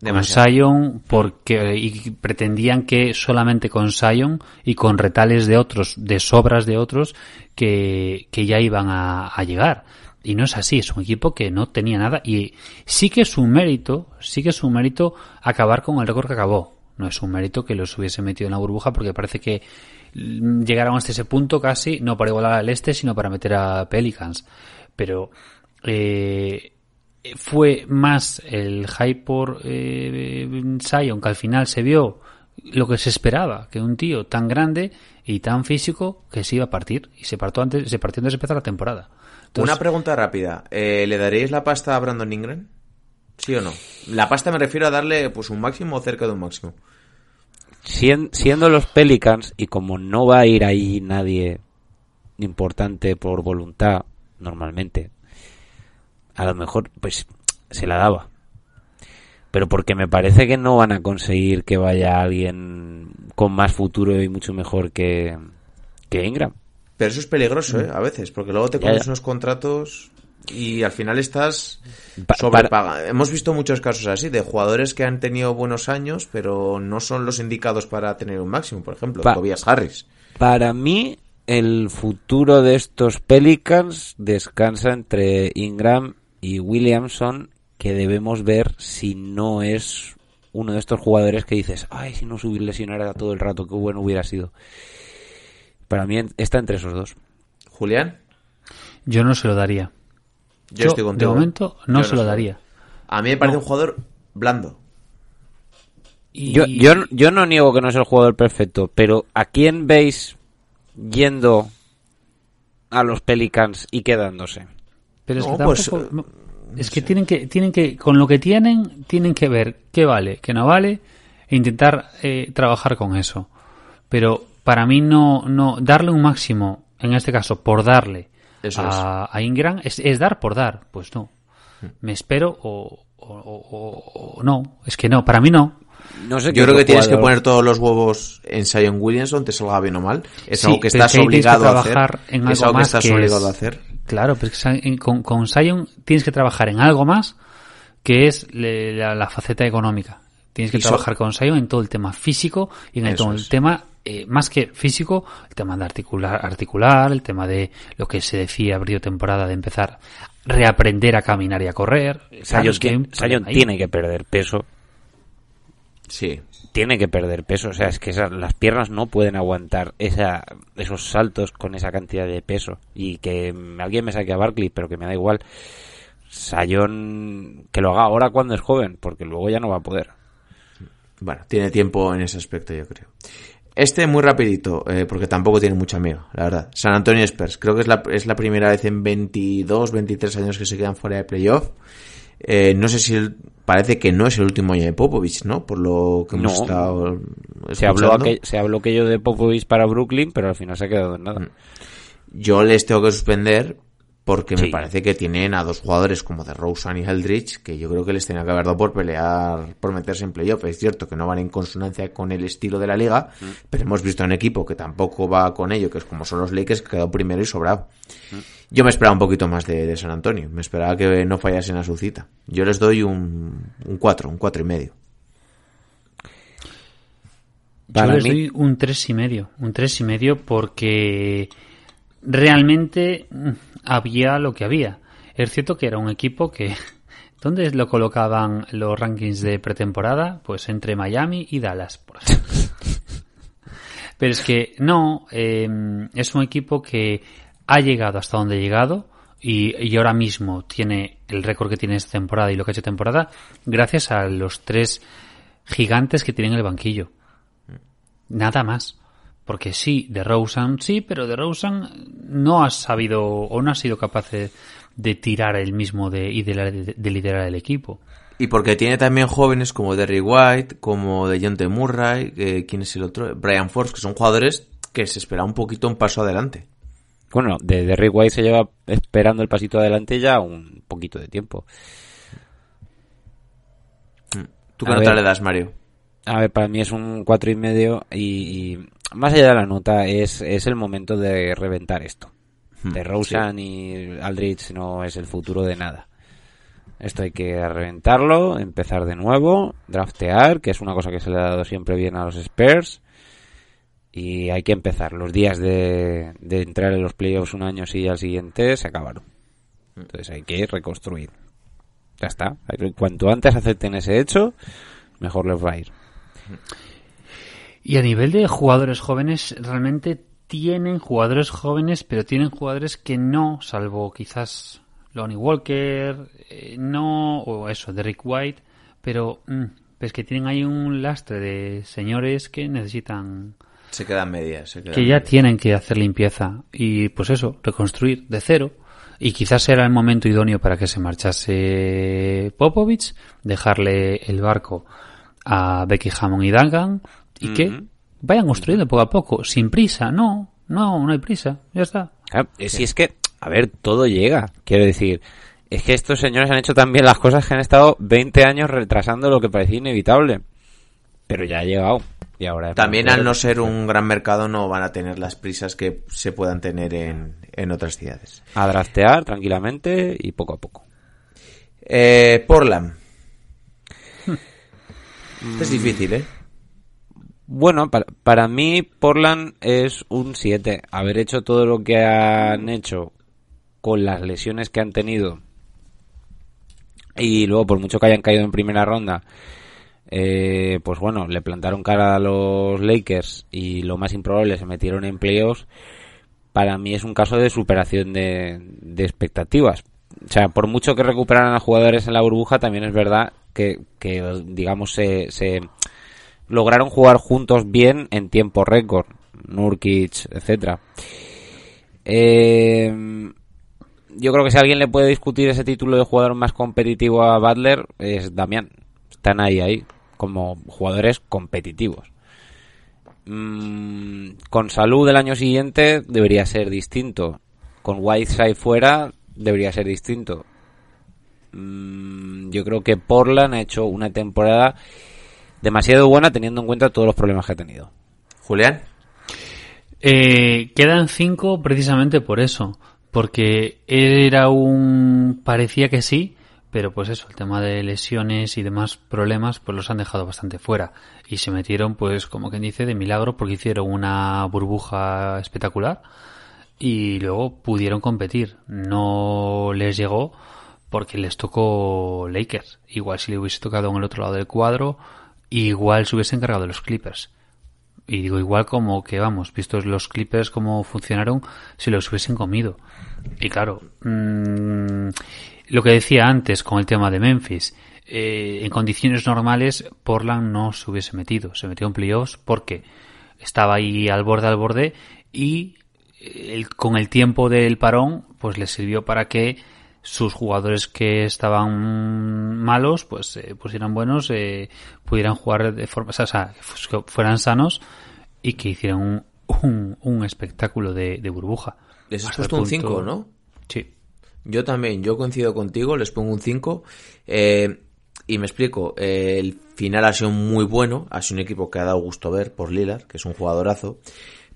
Demasiado. Sion porque y pretendían que solamente con Sion y con retales de otros, de sobras de otros, que, que ya iban a, a llegar. Y no es así, es un equipo que no tenía nada y sí que es un mérito, sí que es un mérito acabar con el récord que acabó. No es un mérito que los hubiese metido en la burbuja porque parece que mm, llegaron hasta ese punto casi, no para igualar al este, sino para meter a Pelicans. Pero eh, fue más el hype por eh, que al final se vio lo que se esperaba, que un tío tan grande y tan físico que se iba a partir y se partió antes, se partió antes de empezar la temporada. Una pregunta rápida. Eh, ¿Le daréis la pasta a Brandon Ingram? ¿Sí o no? La pasta me refiero a darle pues un máximo o cerca de un máximo. Sien- siendo los Pelicans, y como no va a ir ahí nadie importante por voluntad, normalmente, a lo mejor, pues, se la daba. Pero porque me parece que no van a conseguir que vaya alguien con más futuro y mucho mejor que, que Ingram. Pero eso es peligroso, ¿eh? A veces, porque luego te pones unos contratos y al final estás Pa- sobrepaga. Hemos visto muchos casos así, de jugadores que han tenido buenos años, pero no son los indicados para tener un máximo. Por ejemplo, Pa- Tobias Harris. Para mí, el futuro de estos Pelicans descansa entre Ingram y Williamson, que debemos ver si no es uno de estos jugadores que dices, ay, si no se lesionara todo el rato, qué bueno hubiera sido. Para mí está entre esos dos. Julián, yo no se lo daría. Yo, estoy contigo. De ¿eh? momento no Yo se lo sé. daría. A mí me parece No. un jugador blando. Y- Yo, yo, yo no niego que no es el jugador perfecto, pero ¿a quién veis yendo a los Pelicans y quedándose? Pero es No, que pues, tampoco- eh, es que tienen que tienen que con lo que tienen tienen que ver qué vale, qué no vale e intentar eh, trabajar con eso. Pero para mí no no darle un máximo en este caso por darle Eso a, a Ingram es, es dar por dar, pues no. Me espero o, o- o- o no, es que no, para mí no. No sé Yo creo que tienes que poner todos los huevos en Sion Williamson, te salga bien o mal. Es Sí, algo que estás obligado a hacer. trabajar en es algo que estás que obligado es- a hacer. Claro, pero es que en- con, con Sion tienes que trabajar en algo más que es le- la, la faceta económica. Tienes que Y so- trabajar con Sion en todo el tema físico y en el, todo el es. tema, eh, más que físico, el tema de articular, articular, el tema de lo que se decía abrió temporada de empezar reaprender a caminar y a correr. Problema ahí. tiene que perder peso. Sí. Tiene que perder peso. O sea, es que esas- las piernas no pueden aguantar esa, esos saltos con esa cantidad de peso. Y que alguien me saque a Barkley, pero que me da igual. Sion, que lo haga ahora cuando es joven, porque luego ya no va a poder. Bueno, tiene tiempo en ese aspecto, yo creo. Este muy rapidito, eh, porque tampoco tiene mucha amiga, la verdad. San Antonio Spurs, creo que es la, es la primera vez en 22, 23 años que se quedan fuera de playoff. Eh, no sé si el- parece que no es el último año de Popovich, ¿no? Por lo que hemos No. estado Se habló, escuchando. aquel- se habló aquello de Popovich para Brooklyn, pero al final se ha quedado en nada. Yo les tengo que suspender porque me parece que tienen a dos jugadores como de Rosen y Eldridge que yo creo que les tenía que haber dado por pelear, por meterse en playoff. Es cierto que no van en consonancia con el estilo de la liga, pero hemos visto un equipo que tampoco va con ello, que es como son los Lakers, que quedó primero y sobrado. Yo me esperaba un poquito más de, de San Antonio, me esperaba que no fallasen a su cita. Yo les doy un, un 4, un 4 y medio. Para Yo les mí- doy un tres y medio, un tres y medio porque realmente mm, había lo que había. Es cierto que era un equipo que ¿dónde lo colocaban los rankings de pretemporada? Pues entre Miami y Dallas, por ejemplo. Pero es que no, eh, es un equipo que ha llegado hasta donde ha llegado y, y ahora mismo tiene el récord que tiene esta temporada y lo que ha hecho temporada gracias a los tres gigantes que tienen en el banquillo. Nada más. Porque sí, de Rosen sí, pero de Rosen no ha sabido o no ha sido capaz de, de tirar el mismo de, y de, la- de- de liderar el equipo. Y porque tiene también jóvenes como Derry White, como de Jonte Murray, eh, ¿quién es el otro? Brian Forbes, que son jugadores que se espera un poquito un paso adelante. Bueno, de Derrick White se lleva esperando el pasito adelante ya un poquito de tiempo. ¿Tú qué A nota le das, Mario? A ver, para mí es un cuatro y medio y, y más allá de la nota es, es el momento de reventar esto. Hmm, De Rosen y Aldrich no es el futuro de nada. Esto hay que reventarlo, empezar de nuevo, draftear, que es una cosa que se le ha dado siempre bien a los Spurs. Y hay que empezar. Los días de, de entrar en los playoffs un año sí y al siguiente se acabaron. Entonces hay que reconstruir. Ya está. Cuanto antes acepten ese hecho, mejor les va a ir. Y a nivel de jugadores jóvenes, realmente tienen jugadores jóvenes, pero tienen jugadores que no, salvo quizás Lonnie Walker, eh, no, o eso, Derrick White, pero mm, pues que tienen ahí un lastre de señores que necesitan Se quedan medias. se quedan que ya medias. tienen que hacer limpieza y pues eso, reconstruir de cero. Y quizás era el momento idóneo para que se marchase Popovich, dejarle el barco a Becky Hammond y Duncan y que Ujú. vayan construyendo poco a poco, sin prisa, no, no, no hay prisa, ya está. Claro, eh, si es que, a ver, todo llega. Quiero decir, es que estos señores han hecho también las cosas que han estado 20 años retrasando lo que parecía inevitable. Pero ya ha llegado. Y ahora También al no ser un gran mercado no van a tener las prisas que se puedan tener en, en otras ciudades. A draftear tranquilamente y poco a poco. Eh, Portland. es difícil, ¿eh? Bueno, para, para mí Portland es un 7. Haber hecho todo lo que han hecho con las lesiones que han tenido y luego por mucho que hayan caído en primera ronda, eh, pues bueno, le plantaron cara a los Lakers y lo más improbable se metieron en playoffs. Para mí es un caso de superación de, expectativas. O sea, por mucho que recuperaran a jugadores en la burbuja, también es verdad que, que digamos, se, se lograron jugar juntos bien en tiempo récord. Nurkic, etcétera. Eh, yo creo que si alguien le puede discutir ese título de jugador más competitivo a Butler es Damián. Están ahí, ahí, como jugadores competitivos. Mm, con salud el año siguiente debería ser distinto. Con Whiteside fuera debería ser distinto. Mm, yo creo que Portland ha hecho una temporada demasiado buena teniendo en cuenta todos los problemas que ha tenido. Julián. Eh, quedan cinco precisamente por eso, porque era un parecía que sí, pero pues eso, el tema de lesiones y demás problemas, pues los han dejado bastante fuera y se metieron, pues como quien dice, de milagro porque hicieron una burbuja espectacular y luego pudieron competir. No les llegó porque les tocó Lakers. Igual si le hubiese tocado en el otro lado del cuadro, igual se hubiese encargado de los Clippers. Y digo igual como que, vamos, vistos los Clippers cómo funcionaron, si los hubiesen comido. Y claro, mmm, lo que decía antes con el tema de Memphis, eh, en condiciones normales Portland no se hubiese metido. Se metió en playoffs porque estaba ahí al borde al borde y el, con el tiempo del parón pues le sirvió para que sus jugadores que estaban malos pues eh, pusieran buenos eh, pudieran jugar de forma o sea que fueran sanos y que hicieran un, un, un espectáculo de, de, burbuja les has puesto un 5 ¿no? sí yo también yo coincido contigo les pongo un 5 eh, y me explico eh, el final ha sido muy bueno ha sido un equipo que ha dado gusto ver por Lillard que es un jugadorazo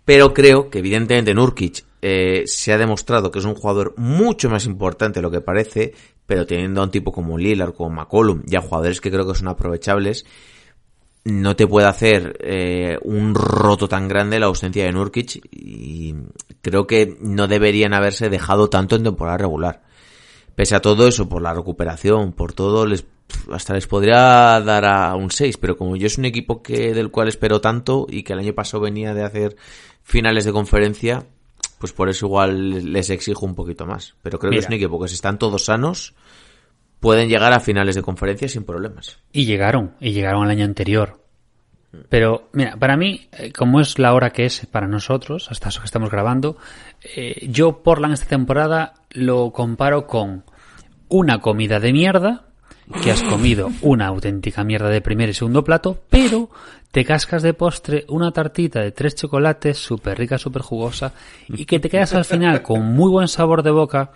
pero creo que evidentemente Nurkic eh, se ha demostrado que es un jugador mucho más importante de lo que parece, pero teniendo a un tipo como Lillard, como McCollum, ya jugadores que creo que son aprovechables, no te puede hacer eh, un roto tan grande la ausencia de Nurkic y creo que no deberían haberse dejado tanto en temporada regular. Pese a todo eso, por la recuperación, por todo, les hasta les podría dar a un 6, pero como yo es un equipo que del cual espero tanto y que el año pasado venía de hacer finales de conferencia, pues por eso igual les exijo un poquito más. Pero creo Mira. que es un equipo que si están todos sanos, pueden llegar a finales de conferencia sin problemas. Y llegaron, y llegaron el año anterior. Pero, mira, para mí, eh, como es la hora que es para nosotros, hasta eso que estamos grabando, eh, yo Portland esta temporada lo comparo con una comida de mierda, que has comido una auténtica mierda de primer y segundo plato, pero te cascas de postre una tartita de tres chocolates súper rica, súper jugosa, y que te quedas al final con muy buen sabor de boca,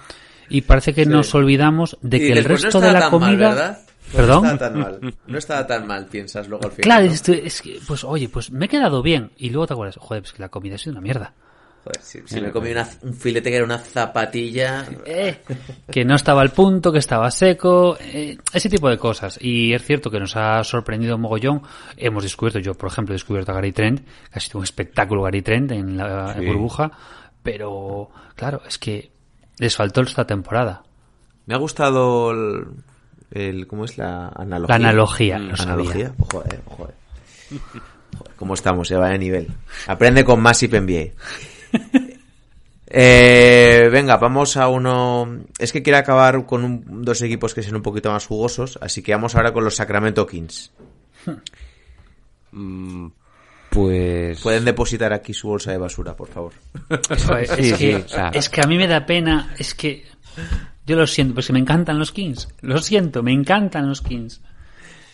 y parece que sí. nos olvidamos de que el resto no de la comida... Mal, ¿Perdón? No estaba tan mal. No estaba tan mal, piensas luego al final. Claro, es que, pues oye, pues me he quedado bien. Y luego te acuerdas, joder, pues que la comida ha sido una mierda. Joder, si, si me comí una- un filete que era una zapatilla. Eh, que no estaba al punto, que estaba seco, eh, ese tipo de cosas. Y es cierto que nos ha sorprendido mogollón. Hemos descubierto, yo por ejemplo he descubierto a Gary Trent, que ha sido un espectáculo Gary Trent en la en Sí. burbuja, pero claro, es que les faltó esta temporada. Me ha gustado el, el- ¿cómo es la analogía? La analogía, Mm, analogía. Joder, joder. Joder, ¿Cómo estamos? Se va de nivel. Aprende con Massive NBA. Eh, venga, vamos a uno. Es que quiero acabar con un- dos equipos que sean un poquito más jugosos, así que vamos ahora con los Sacramento Kings. Mm, Pues... Pueden depositar aquí su bolsa de basura, por favor. Sí, que, es que a mí me da pena, es que yo lo siento, pues que me encantan los Kings. Lo siento, me encantan los Kings.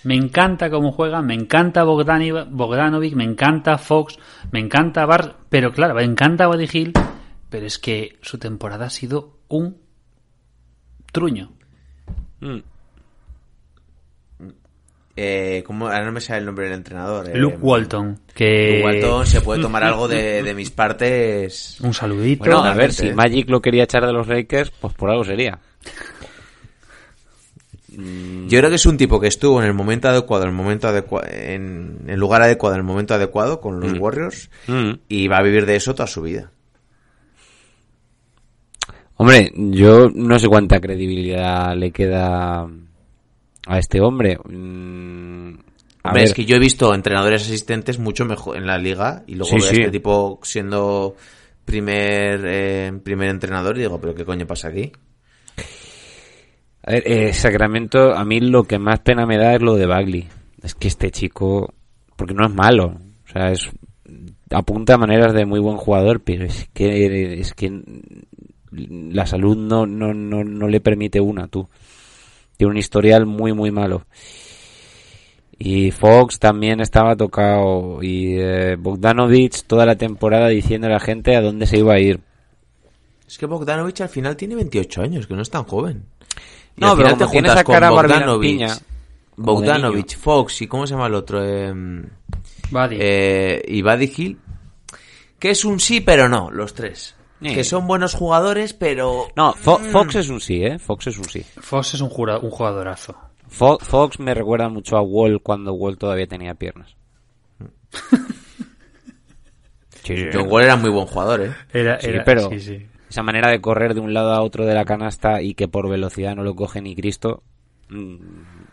Me encanta cómo juegan, me encanta Bogdani- Bogdanovic, me encanta Fox, me encanta Bar, pero claro, me encanta Buddy Hill, pero es que su temporada ha sido un truño. Mm. Eh, ¿cómo? Ahora no me sale el nombre del entrenador. eh. Luke Walton, que Luke Walton se puede tomar algo de, de mis partes. un saludito. Bueno, a ver, si ¿eh? Magic lo quería echar de los Lakers, pues por algo sería. Yo creo que es un tipo que estuvo en el momento adecuado, en el momento adecuado, en el lugar adecuado, en el momento adecuado con los Warriors Mm. y va a vivir de eso toda su vida. Hombre, yo no sé cuánta credibilidad le queda a este hombre. Mm, a Hombre, ver, es que yo he visto entrenadores asistentes mucho mejor en la liga y luego Sí, veo a sí. este tipo siendo primer eh, primer entrenador y digo, pero qué coño pasa aquí? Eh, Sacramento, a mí lo que más pena me da es lo de Bagley. Es que este chico, porque no es malo, o sea, es apunta a maneras de muy buen jugador, pero es que es que la salud no no no, no le permite una, tú. Tiene un historial muy muy malo. Y Fox también estaba tocado. Y eh, Bogdanovich toda la temporada diciendo a la gente a dónde se iba a ir. Es que Bogdanovich al final tiene 28 años, que no es tan joven. Y No, al pero como cara barbilampiña, como de Bogdanovich, Fox y ¿cómo se llama el otro? Eh, Buddy. eh, y Buddy Hill, que es un sí pero no, los tres. Sí. Que son buenos jugadores, pero... No, Fo- Fox es un sí, ¿eh? Fox es un sí. Fox es un, un jugadorazo. Fo- Fox me recuerda mucho a Wall cuando Wall todavía tenía piernas. Sí, sí. John Wall era muy buen jugador, ¿eh? Era, Sí, era- pero sí, sí. Esa manera de correr de un lado a otro de la canasta y que por velocidad no lo coge ni Cristo mm,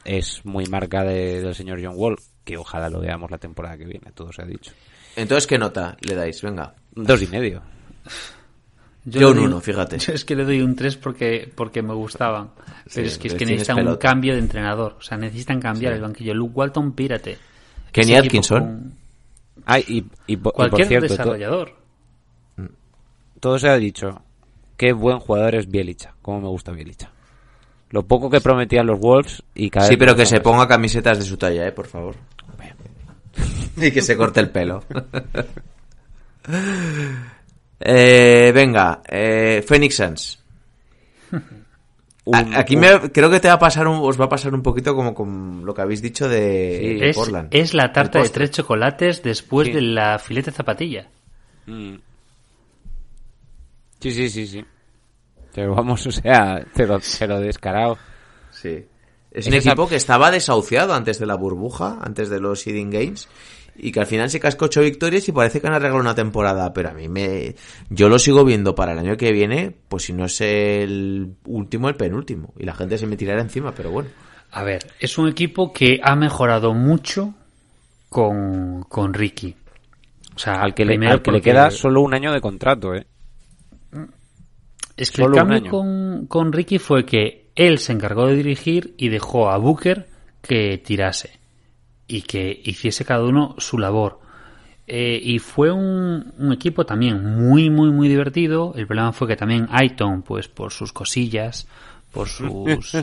es muy marca de- del señor John Wall, que ojalá lo veamos la temporada que viene, todo se ha dicho. Entonces, ¿qué nota le dais? Venga. Dos y medio. Yo un doy- uno, fíjate. Yo es que le doy un 3 porque, porque me gustaban. Pero es que, es que necesitan un cambio de entrenador. O sea, necesitan cambiar el banquillo. Luke Walton, pírate. Kenny Atkinson. con Ay, y, y y por Cualquier cierto, to- desarrollador. todo se ha dicho. Qué buen jugador es Bielicha. Cómo me gusta Bielicha. Lo poco que prometían los Wolves y cada Sí, pero que se ponga camisetas de su talla, ¿eh? Por favor. y que se corte el pelo. eh, venga, eh, Phoenix Suns. Un- A- Aquí un- me, creo que te va a pasar un, os va a pasar un poquito como con lo que habéis dicho de, Sí. de Es, Portland. es la tarta de tres chocolates después Sí. de la filete zapatilla. Mm. Sí, sí, sí, sí. Pero vamos, o sea, cero, cero descarado. Sí. Es Es un esa- equipo que estaba desahuciado antes de la burbuja, antes de los seeding games, y que al final se cascó ocho victorias y parece que han arreglado una temporada, pero a mí me, yo lo sigo viendo para el año que viene, pues si no es el último, el penúltimo, y la gente se me tirará encima, pero bueno. A ver, es un equipo que ha mejorado mucho con, con Ricky. O sea, Al que, le, al que le queda solo un año de contrato, ¿eh? Es que Solo el cambio con, con Ricky fue que él se encargó de dirigir y dejó a Booker que tirase y que hiciese cada uno su labor. Eh, y fue un, un equipo también muy, muy, muy divertido. El problema fue que también Aiton, pues por sus cosillas, por sus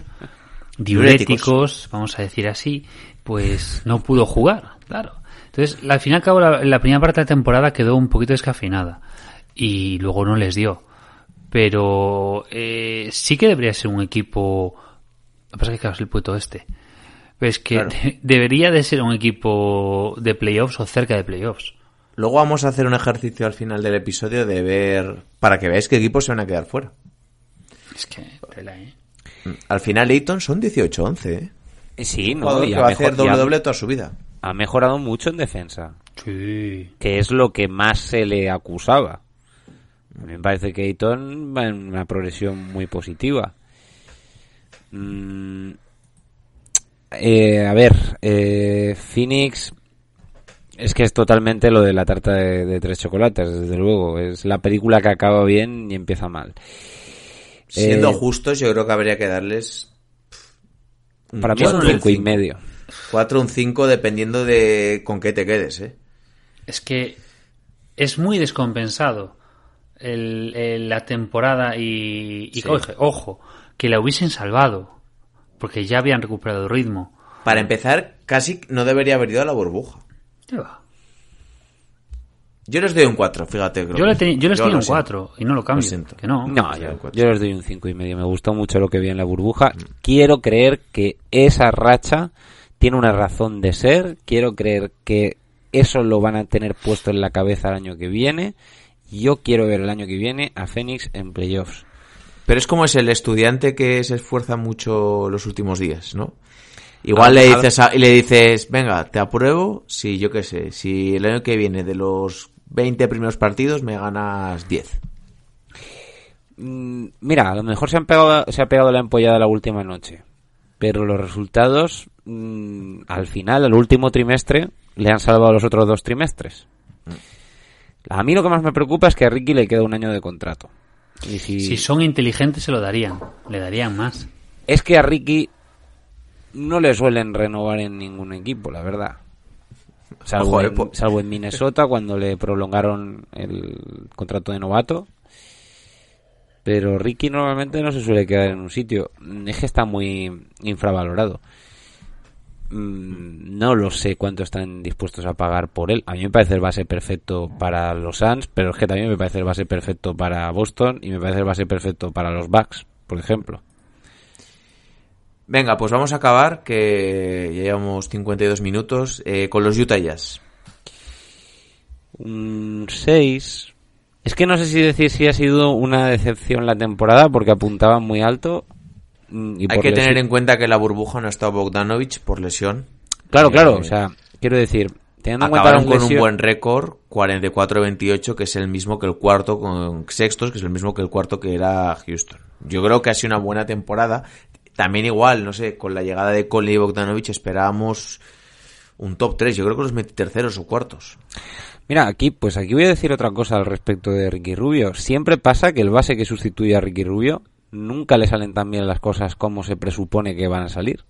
diuréticos, vamos a decir así, pues no pudo jugar, claro. Entonces, al fin y al cabo, la, la primera parte de la temporada quedó un poquito descafinada y luego no les dio. Pero eh, sí que debería ser un equipo. Lo que pasa es que claro, es el puto este. Pero es que Claro. de- debería de ser un equipo de playoffs o cerca de playoffs. Luego vamos a hacer un ejercicio al final del episodio de ver, para que veáis qué equipos se van a quedar fuera. Es que, tela, ¿eh? Al final Ayton son 18-11, ¿eh? Sí, Un no, jugador y que ha va a hacer y doble ha- doble toda su vida. ha mejorado mucho en defensa, Sí. que es lo que más se le acusaba. A mí me parece que Ayton va en una progresión muy positiva. Mm, eh, a ver, eh, Phoenix es que es totalmente lo de la tarta de, de tres chocolates, desde luego. Es la película que acaba bien y empieza mal. Siendo Eh, justos, yo creo que habría que darles Para mí es un no le 5 y medio. 4 un 5 dependiendo de con qué te quedes, ¿eh? Es que es muy descompensado el- el- la temporada y, y Sí. ojo, que la hubiesen salvado, porque ya habían recuperado ritmo. Para empezar, casi no debería haber ido a la burbuja. ¿Qué va? Yo les doy un 4, fíjate. creo Yo, le que- teni- yo les tenía un siento. 4 y no lo cambio. siento. que no. No, yo, les doy un cinco y medio. Me gustó mucho lo que vi en la burbuja. Quiero creer que esa racha tiene una razón de ser. Quiero creer que eso lo van a tener puesto en la cabeza el año que viene. Yo quiero ver el año que viene a Phoenix en playoffs. Pero es como es el estudiante que se esfuerza mucho los últimos días, ¿no? Igual A- le a- dices a- y le dices, venga, te apruebo, si yo qué sé, si el año que viene de los 20 primeros partidos me ganas 10. Mm, Mira, a lo mejor se, han pegado, se ha pegado la empollada la última noche. Pero los resultados, mm, al final, al último trimestre, le han salvado los otros dos trimestres. A mí lo que más me preocupa es que a Ricky le queda un año de contrato. Y si, Si son inteligentes se lo darían, le darían más. Es que a Ricky no le suelen renovar en ningún equipo, la verdad. Salvo, Ojo, eh, en, po- salvo en Minnesota cuando le prolongaron el contrato de novato. Pero Ricky normalmente no se suele quedar en un sitio. Es que está muy infravalorado. Mm, No lo sé cuánto están dispuestos a pagar por él. A mí me parece el base perfecto para los Suns, pero es que también me parece el base perfecto para Boston y me parece el base perfecto para los Bucks, por ejemplo. Venga, pues vamos a acabar, que ya llevamos 52 minutos, eh, con los Utah Jazz. Un 6. Es que no sé si decir si ha sido una decepción la temporada porque apuntaban muy alto. Mm, y Hay que tener en cuenta que la burbuja no ha estado Bogdanovich por lesión. Claro, claro, Eh, o sea, quiero decir, teniendo en cuenta Acabaron las con un buen récord, 44-28, que es el mismo que el cuarto, con sextos, que es el mismo que el cuarto que era Houston. Yo creo que ha sido una buena temporada. También igual, no sé, con la llegada de Conley y Bogdanovich esperábamos un top 3. Yo creo que los metí terceros o cuartos. Mira, aquí, pues aquí voy a decir otra cosa al respecto de Ricky Rubio. Siempre pasa que el base que sustituye a Ricky Rubio nunca le salen tan bien las cosas como se presupone que van a salir.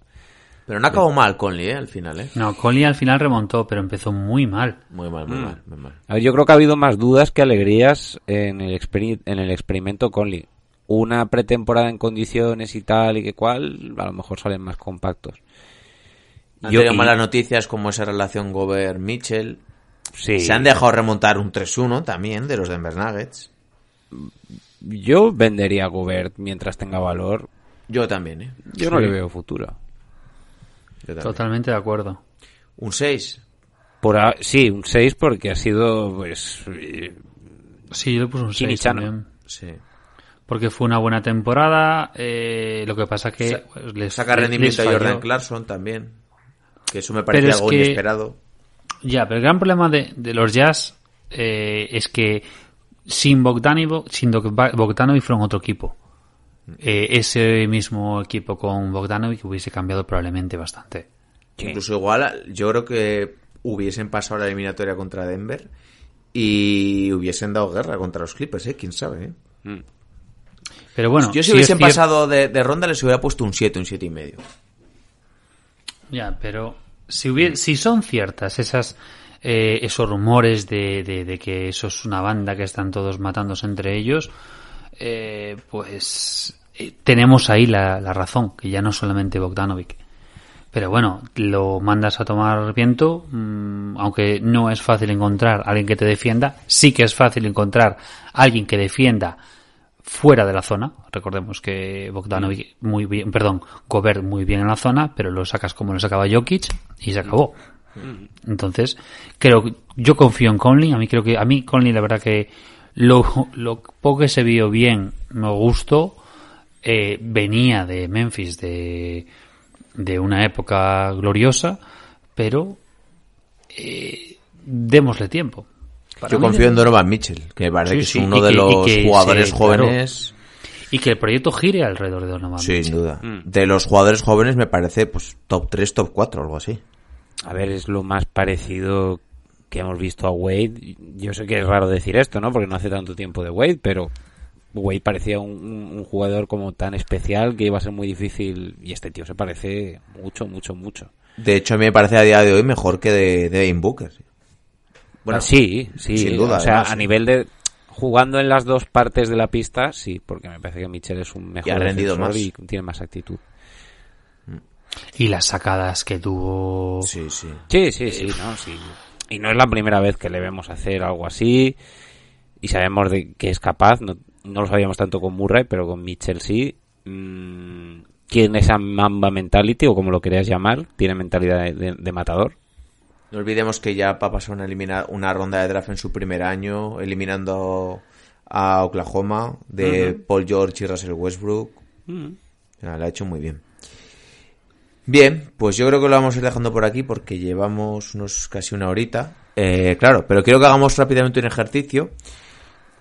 Pero no acabó mal Conley, ¿eh? Al final, ¿eh? No, Conley al final remontó, pero empezó muy mal. Muy mal, Mm. muy mal, muy mal. A ver, yo creo que ha habido más dudas que alegrías en el, experi- en el experimento Conley. Una pretemporada en condiciones y tal y que cual, a lo mejor salen más compactos. Han Yo- tenido y- malas noticias como esa relación Gobert-Mitchell. Sí. Se han dejado remontar un 3-1 también de los Denver Nuggets. Yo vendería a Gobert mientras tenga valor. Yo también, ¿eh? Yo no Sí. le veo futuro. Totalmente de acuerdo. Un 6. Por a- sí, un 6 porque ha sido, pues... eh, Sí, yo le puse un 6 Chinichano. también. Sí. Porque fue una buena temporada. eh, lo que pasa que Sa- pues, les, Saca rendimiento les a Jordan. Clarkson también. Que eso me es algo que- inesperado. Ya, pero el gran problema de, de los Jazz eh, es que sin Bogdanovic, sin Bogdanovic fueron otro equipo. Eh, ese mismo equipo con Bogdanovic hubiese cambiado probablemente bastante. Incluso igual, yo creo que hubiesen pasado la eliminatoria contra Denver y hubiesen dado guerra contra los Clippers, ¿eh? ¿Quién sabe, eh? Pero bueno, yo si sí hubiesen pasado de, de ronda les hubiera puesto un 7, un 7 y medio. Ya, pero si, hubie- si son ciertas esas eh, esos rumores de, de- de que eso es una banda que están todos matándose entre ellos, eh, pues eh, tenemos ahí la, la razón, que ya no solamente Bogdanovic. Pero bueno, lo mandas a tomar viento, mm, aunque no es fácil encontrar a alguien que te defienda, sí que es fácil encontrar a alguien que defienda fuera de la zona. Recordemos que Bogdanovic muy bien, perdón, Gobert muy bien en la zona, pero lo sacas como lo sacaba Jokic y se acabó. Entonces, creo que- yo confío en Conley. A mí creo que a mí Conley la verdad que lo, lo poco que se vio bien me gustó. Eh, venía de Memphis de, de una época gloriosa, pero eh, démosle tiempo. Para Yo confío en Donovan Mitchell, que me parece Sí, que sí, es uno de que- y los que jugadores claro. jóvenes. Y que el proyecto gire alrededor de Donovan. Sin Mitchell. duda. Mm. De los jugadores jóvenes me parece pues top 3, top 4, algo así. A ver, es lo más parecido que hemos visto a Wade. Yo sé que es raro decir esto, ¿no? Porque no hace tanto tiempo de Wade, pero Wade parecía un, jugador como tan especial que iba a ser muy difícil. Y este tío se parece mucho, mucho, mucho. De hecho, a mí me parece a día de hoy mejor que de, de Booker. Bueno, sí, sí. sin duda, O sea, además, a sí. nivel de jugando en las dos partes de la pista, sí, porque me parece que Mitchell es un mejor ha rendido más. y tiene más actitud. Y las sacadas que tuvo. Sí, sí. Sí, sí, sí, no, sí. Y no es la primera vez que le vemos hacer algo así. Y sabemos de que es capaz. No, no lo sabíamos tanto con Murray, pero con Mitchell sí. Mm, tiene esa mamba mentality, o como lo querías llamar. Tiene mentalidad de, de- de matador. No olvidemos que ya pa- pasó una, elimina- una ronda de draft en su primer año, eliminando a Oklahoma de Paul George y Russell Westbrook. O sea, la ha hecho muy bien. Bien, pues yo creo que lo vamos a ir dejando por aquí porque llevamos unos casi una horita. Eh, claro, pero quiero que hagamos rápidamente un ejercicio.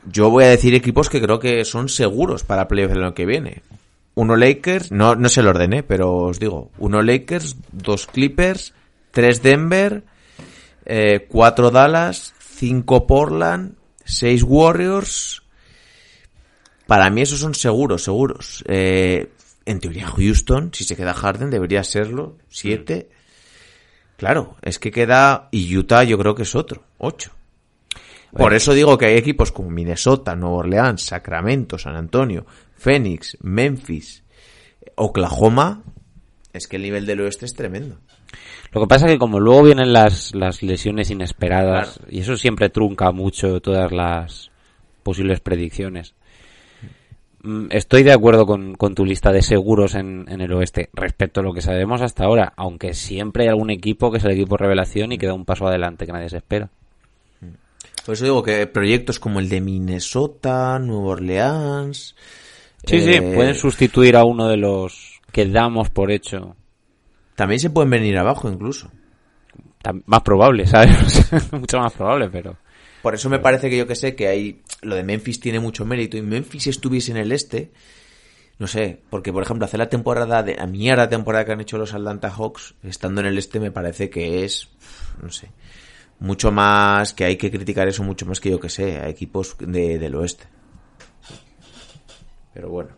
Yo voy a decir equipos que creo que son seguros para playoff el año que viene. Uno Lakers, no, no se lo ordené, pero os digo, uno Lakers, dos Clippers, tres Denver, eh, cuatro Dallas, cinco Portland, seis Warriors. Para mí esos son seguros, seguros. Eh, en teoría Houston, si se queda Harden, debería serlo. Siete. Claro, es que queda... Y Utah yo creo que es otro. Ocho. Por Bueno. eso digo que hay equipos como Minnesota, Nueva Orleans, Sacramento, San Antonio, Phoenix, Memphis, Oklahoma. Es que el nivel del oeste es tremendo. Lo que pasa es que como luego vienen las, las lesiones inesperadas, Claro. y eso siempre trunca mucho todas las posibles predicciones. Mm, Estoy de acuerdo con, con tu lista de seguros en, en el oeste respecto a lo que sabemos hasta ahora, aunque siempre hay algún equipo que es el equipo revelación y que da un paso adelante que nadie se espera. Por eso digo que proyectos como el de Minnesota, Nueva Orleans. Sí, sí, eh, pueden sustituir a uno de los que damos por hecho. También se pueden venir abajo incluso. Más probable, ¿sabes? Mucho más probable, pero... Por eso me parece que yo que sé que hay lo de Memphis tiene mucho mérito y Memphis estuviese en el este, no sé, porque por ejemplo hacer la temporada de la mierda temporada que han hecho los Atlanta Hawks estando en el este me parece que es no sé, mucho más que hay que criticar eso mucho más que yo que sé, a equipos de, del oeste. Pero bueno.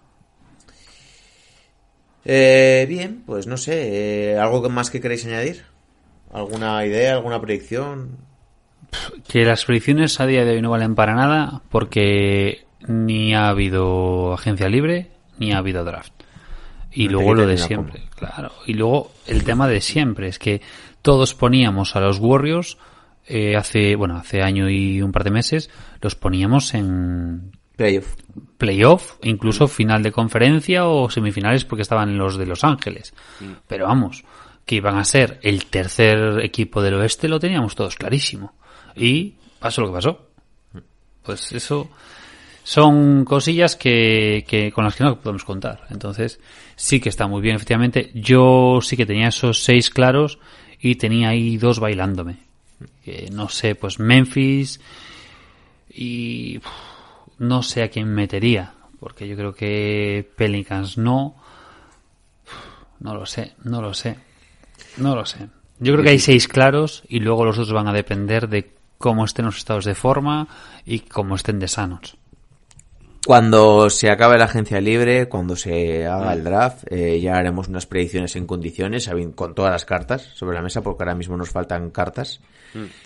Eh, bien, pues no sé, eh, algo más que queréis añadir? ¿Alguna idea, alguna predicción? Que las predicciones a día de hoy no valen para nada porque ni ha habido agencia libre ni ha habido draft. Y No luego lo de siempre, claro. Y luego el tema de siempre es que todos poníamos a los Warriors eh, hace, bueno, hace año y un par de meses, los poníamos en Playoff. playoff, incluso final de conferencia o semifinales porque estaban los de Los Ángeles. Pero vamos, que iban a ser el tercer equipo del oeste lo teníamos todos clarísimo. Y pasó lo que pasó. Pues eso son cosillas que, que con las que no podemos contar. Entonces, sí que está muy bien, efectivamente. Yo sí que tenía esos seis claros y tenía ahí dos bailándome. Que no sé, pues Memphis y uf, no sé a quién metería, porque yo creo que Pelicans no. No lo sé, no lo sé. No lo sé. Yo creo que hay seis claros y luego los otros van a depender de cómo estén los estados de forma y cómo estén de sanos. Cuando se acabe la agencia libre, cuando se haga el draft, eh, ya haremos unas predicciones en condiciones, con todas las cartas sobre la mesa, porque ahora mismo nos faltan cartas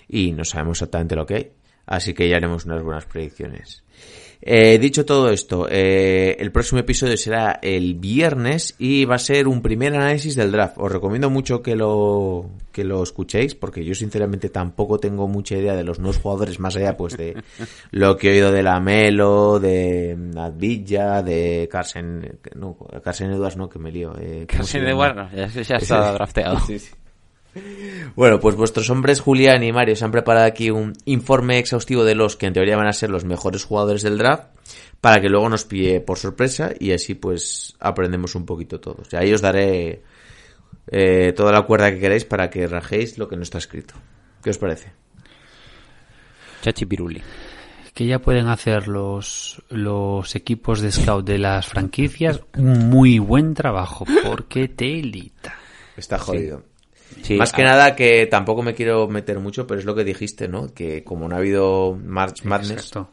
y no sabemos exactamente lo que hay. Así que ya haremos unas buenas predicciones. Eh, dicho todo esto, eh, el próximo episodio será el viernes y va a ser un primer análisis del draft. Os recomiendo mucho que lo, que lo escuchéis porque yo sinceramente tampoco tengo mucha idea de los nuevos jugadores más allá pues de lo que he oído de la Melo, de Advilla, de Carsen, no, Carsen Edwards no, que me lío. Eh, ¿cómo se Casi de llama? bueno, ya, ya está drafteado. Sí, sí. Bueno, pues vuestros hombres Julián y Mario se han preparado aquí un informe exhaustivo de los que en teoría van a ser los mejores jugadores del draft para que luego nos pille por sorpresa y así pues aprendemos un poquito todos. Y ahí os daré eh, toda la cuerda que queráis para que rajéis lo que no está escrito. ¿Qué os parece? Chachi Piruli. que ya pueden hacer los, los equipos de scout de las franquicias un muy buen trabajo, porque telita. Está jodido. Sí, Más que ah, nada que tampoco me quiero meter mucho, pero es lo que dijiste, ¿no? Que como no ha habido March Madness, Exacto.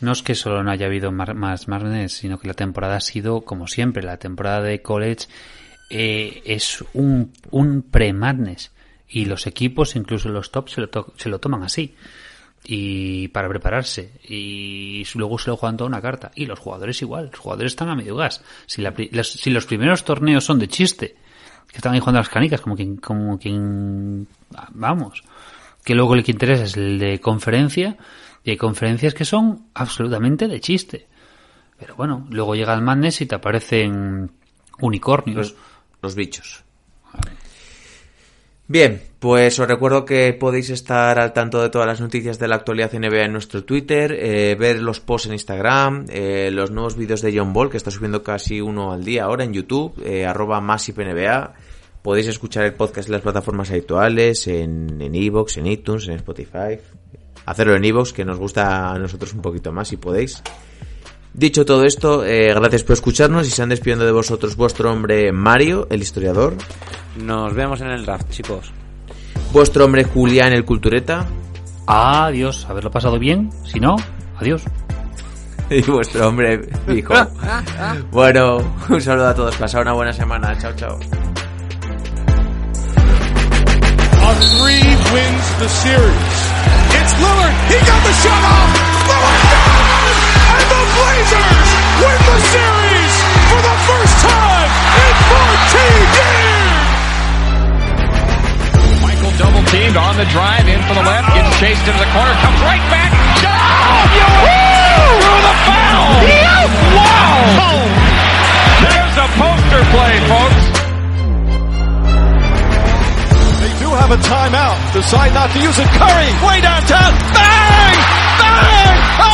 No es que solo no haya habido mar- más Madness, sino que la temporada ha sido, como siempre, la temporada de college eh, es un, un pre-Madness. Y los equipos, incluso los top, se lo, to- se lo toman así. Y para prepararse. Y luego se lo juegan toda una carta. Y los jugadores igual. Los jugadores están a medio gas. Si, la pri- los, si los primeros torneos son de chiste, que están ahí jugando las canicas, como quien, como quien, vamos, que luego el que interesa es el de conferencia, y hay conferencias que son absolutamente de chiste. Pero bueno, luego llega el Madness y te aparecen unicornios. los bichos. Bien, pues os recuerdo que podéis estar al tanto de todas las noticias de la actualidad NBA en nuestro Twitter, eh, ver los posts en Instagram, eh, los nuevos vídeos de John Ball, que está subiendo casi uno al día ahora en YouTube, eh, arroba MassipNBA. Podéis escuchar el podcast en las plataformas habituales, en en iVoox, en iTunes, en Spotify. Hacerlo en iVoox, que nos gusta a nosotros un poquito más, si podéis. Dicho todo esto, eh, gracias por escucharnos y se han despidiendo de vosotros vuestro hombre Mario, el historiador, Nos vemos en el draft, chicos. vuestro hombre Julián, el cultureta, Adiós, haberlo pasado bien. Si no, adiós. y vuestro hombre hijo. bueno, un saludo a todos, pasad una buena semana, chao, chao. A three wins the series. It's Lillard. He got the shot off. Blazers win the series for the first time in 14 years! Michael double teamed on the drive in for the left, gets chased into the corner, comes right back. Oh, through the foul. Wow. There's a poster play, folks. They do have a timeout. Decide not to use it. Curry, way downtown. Bang! Bang! Oh,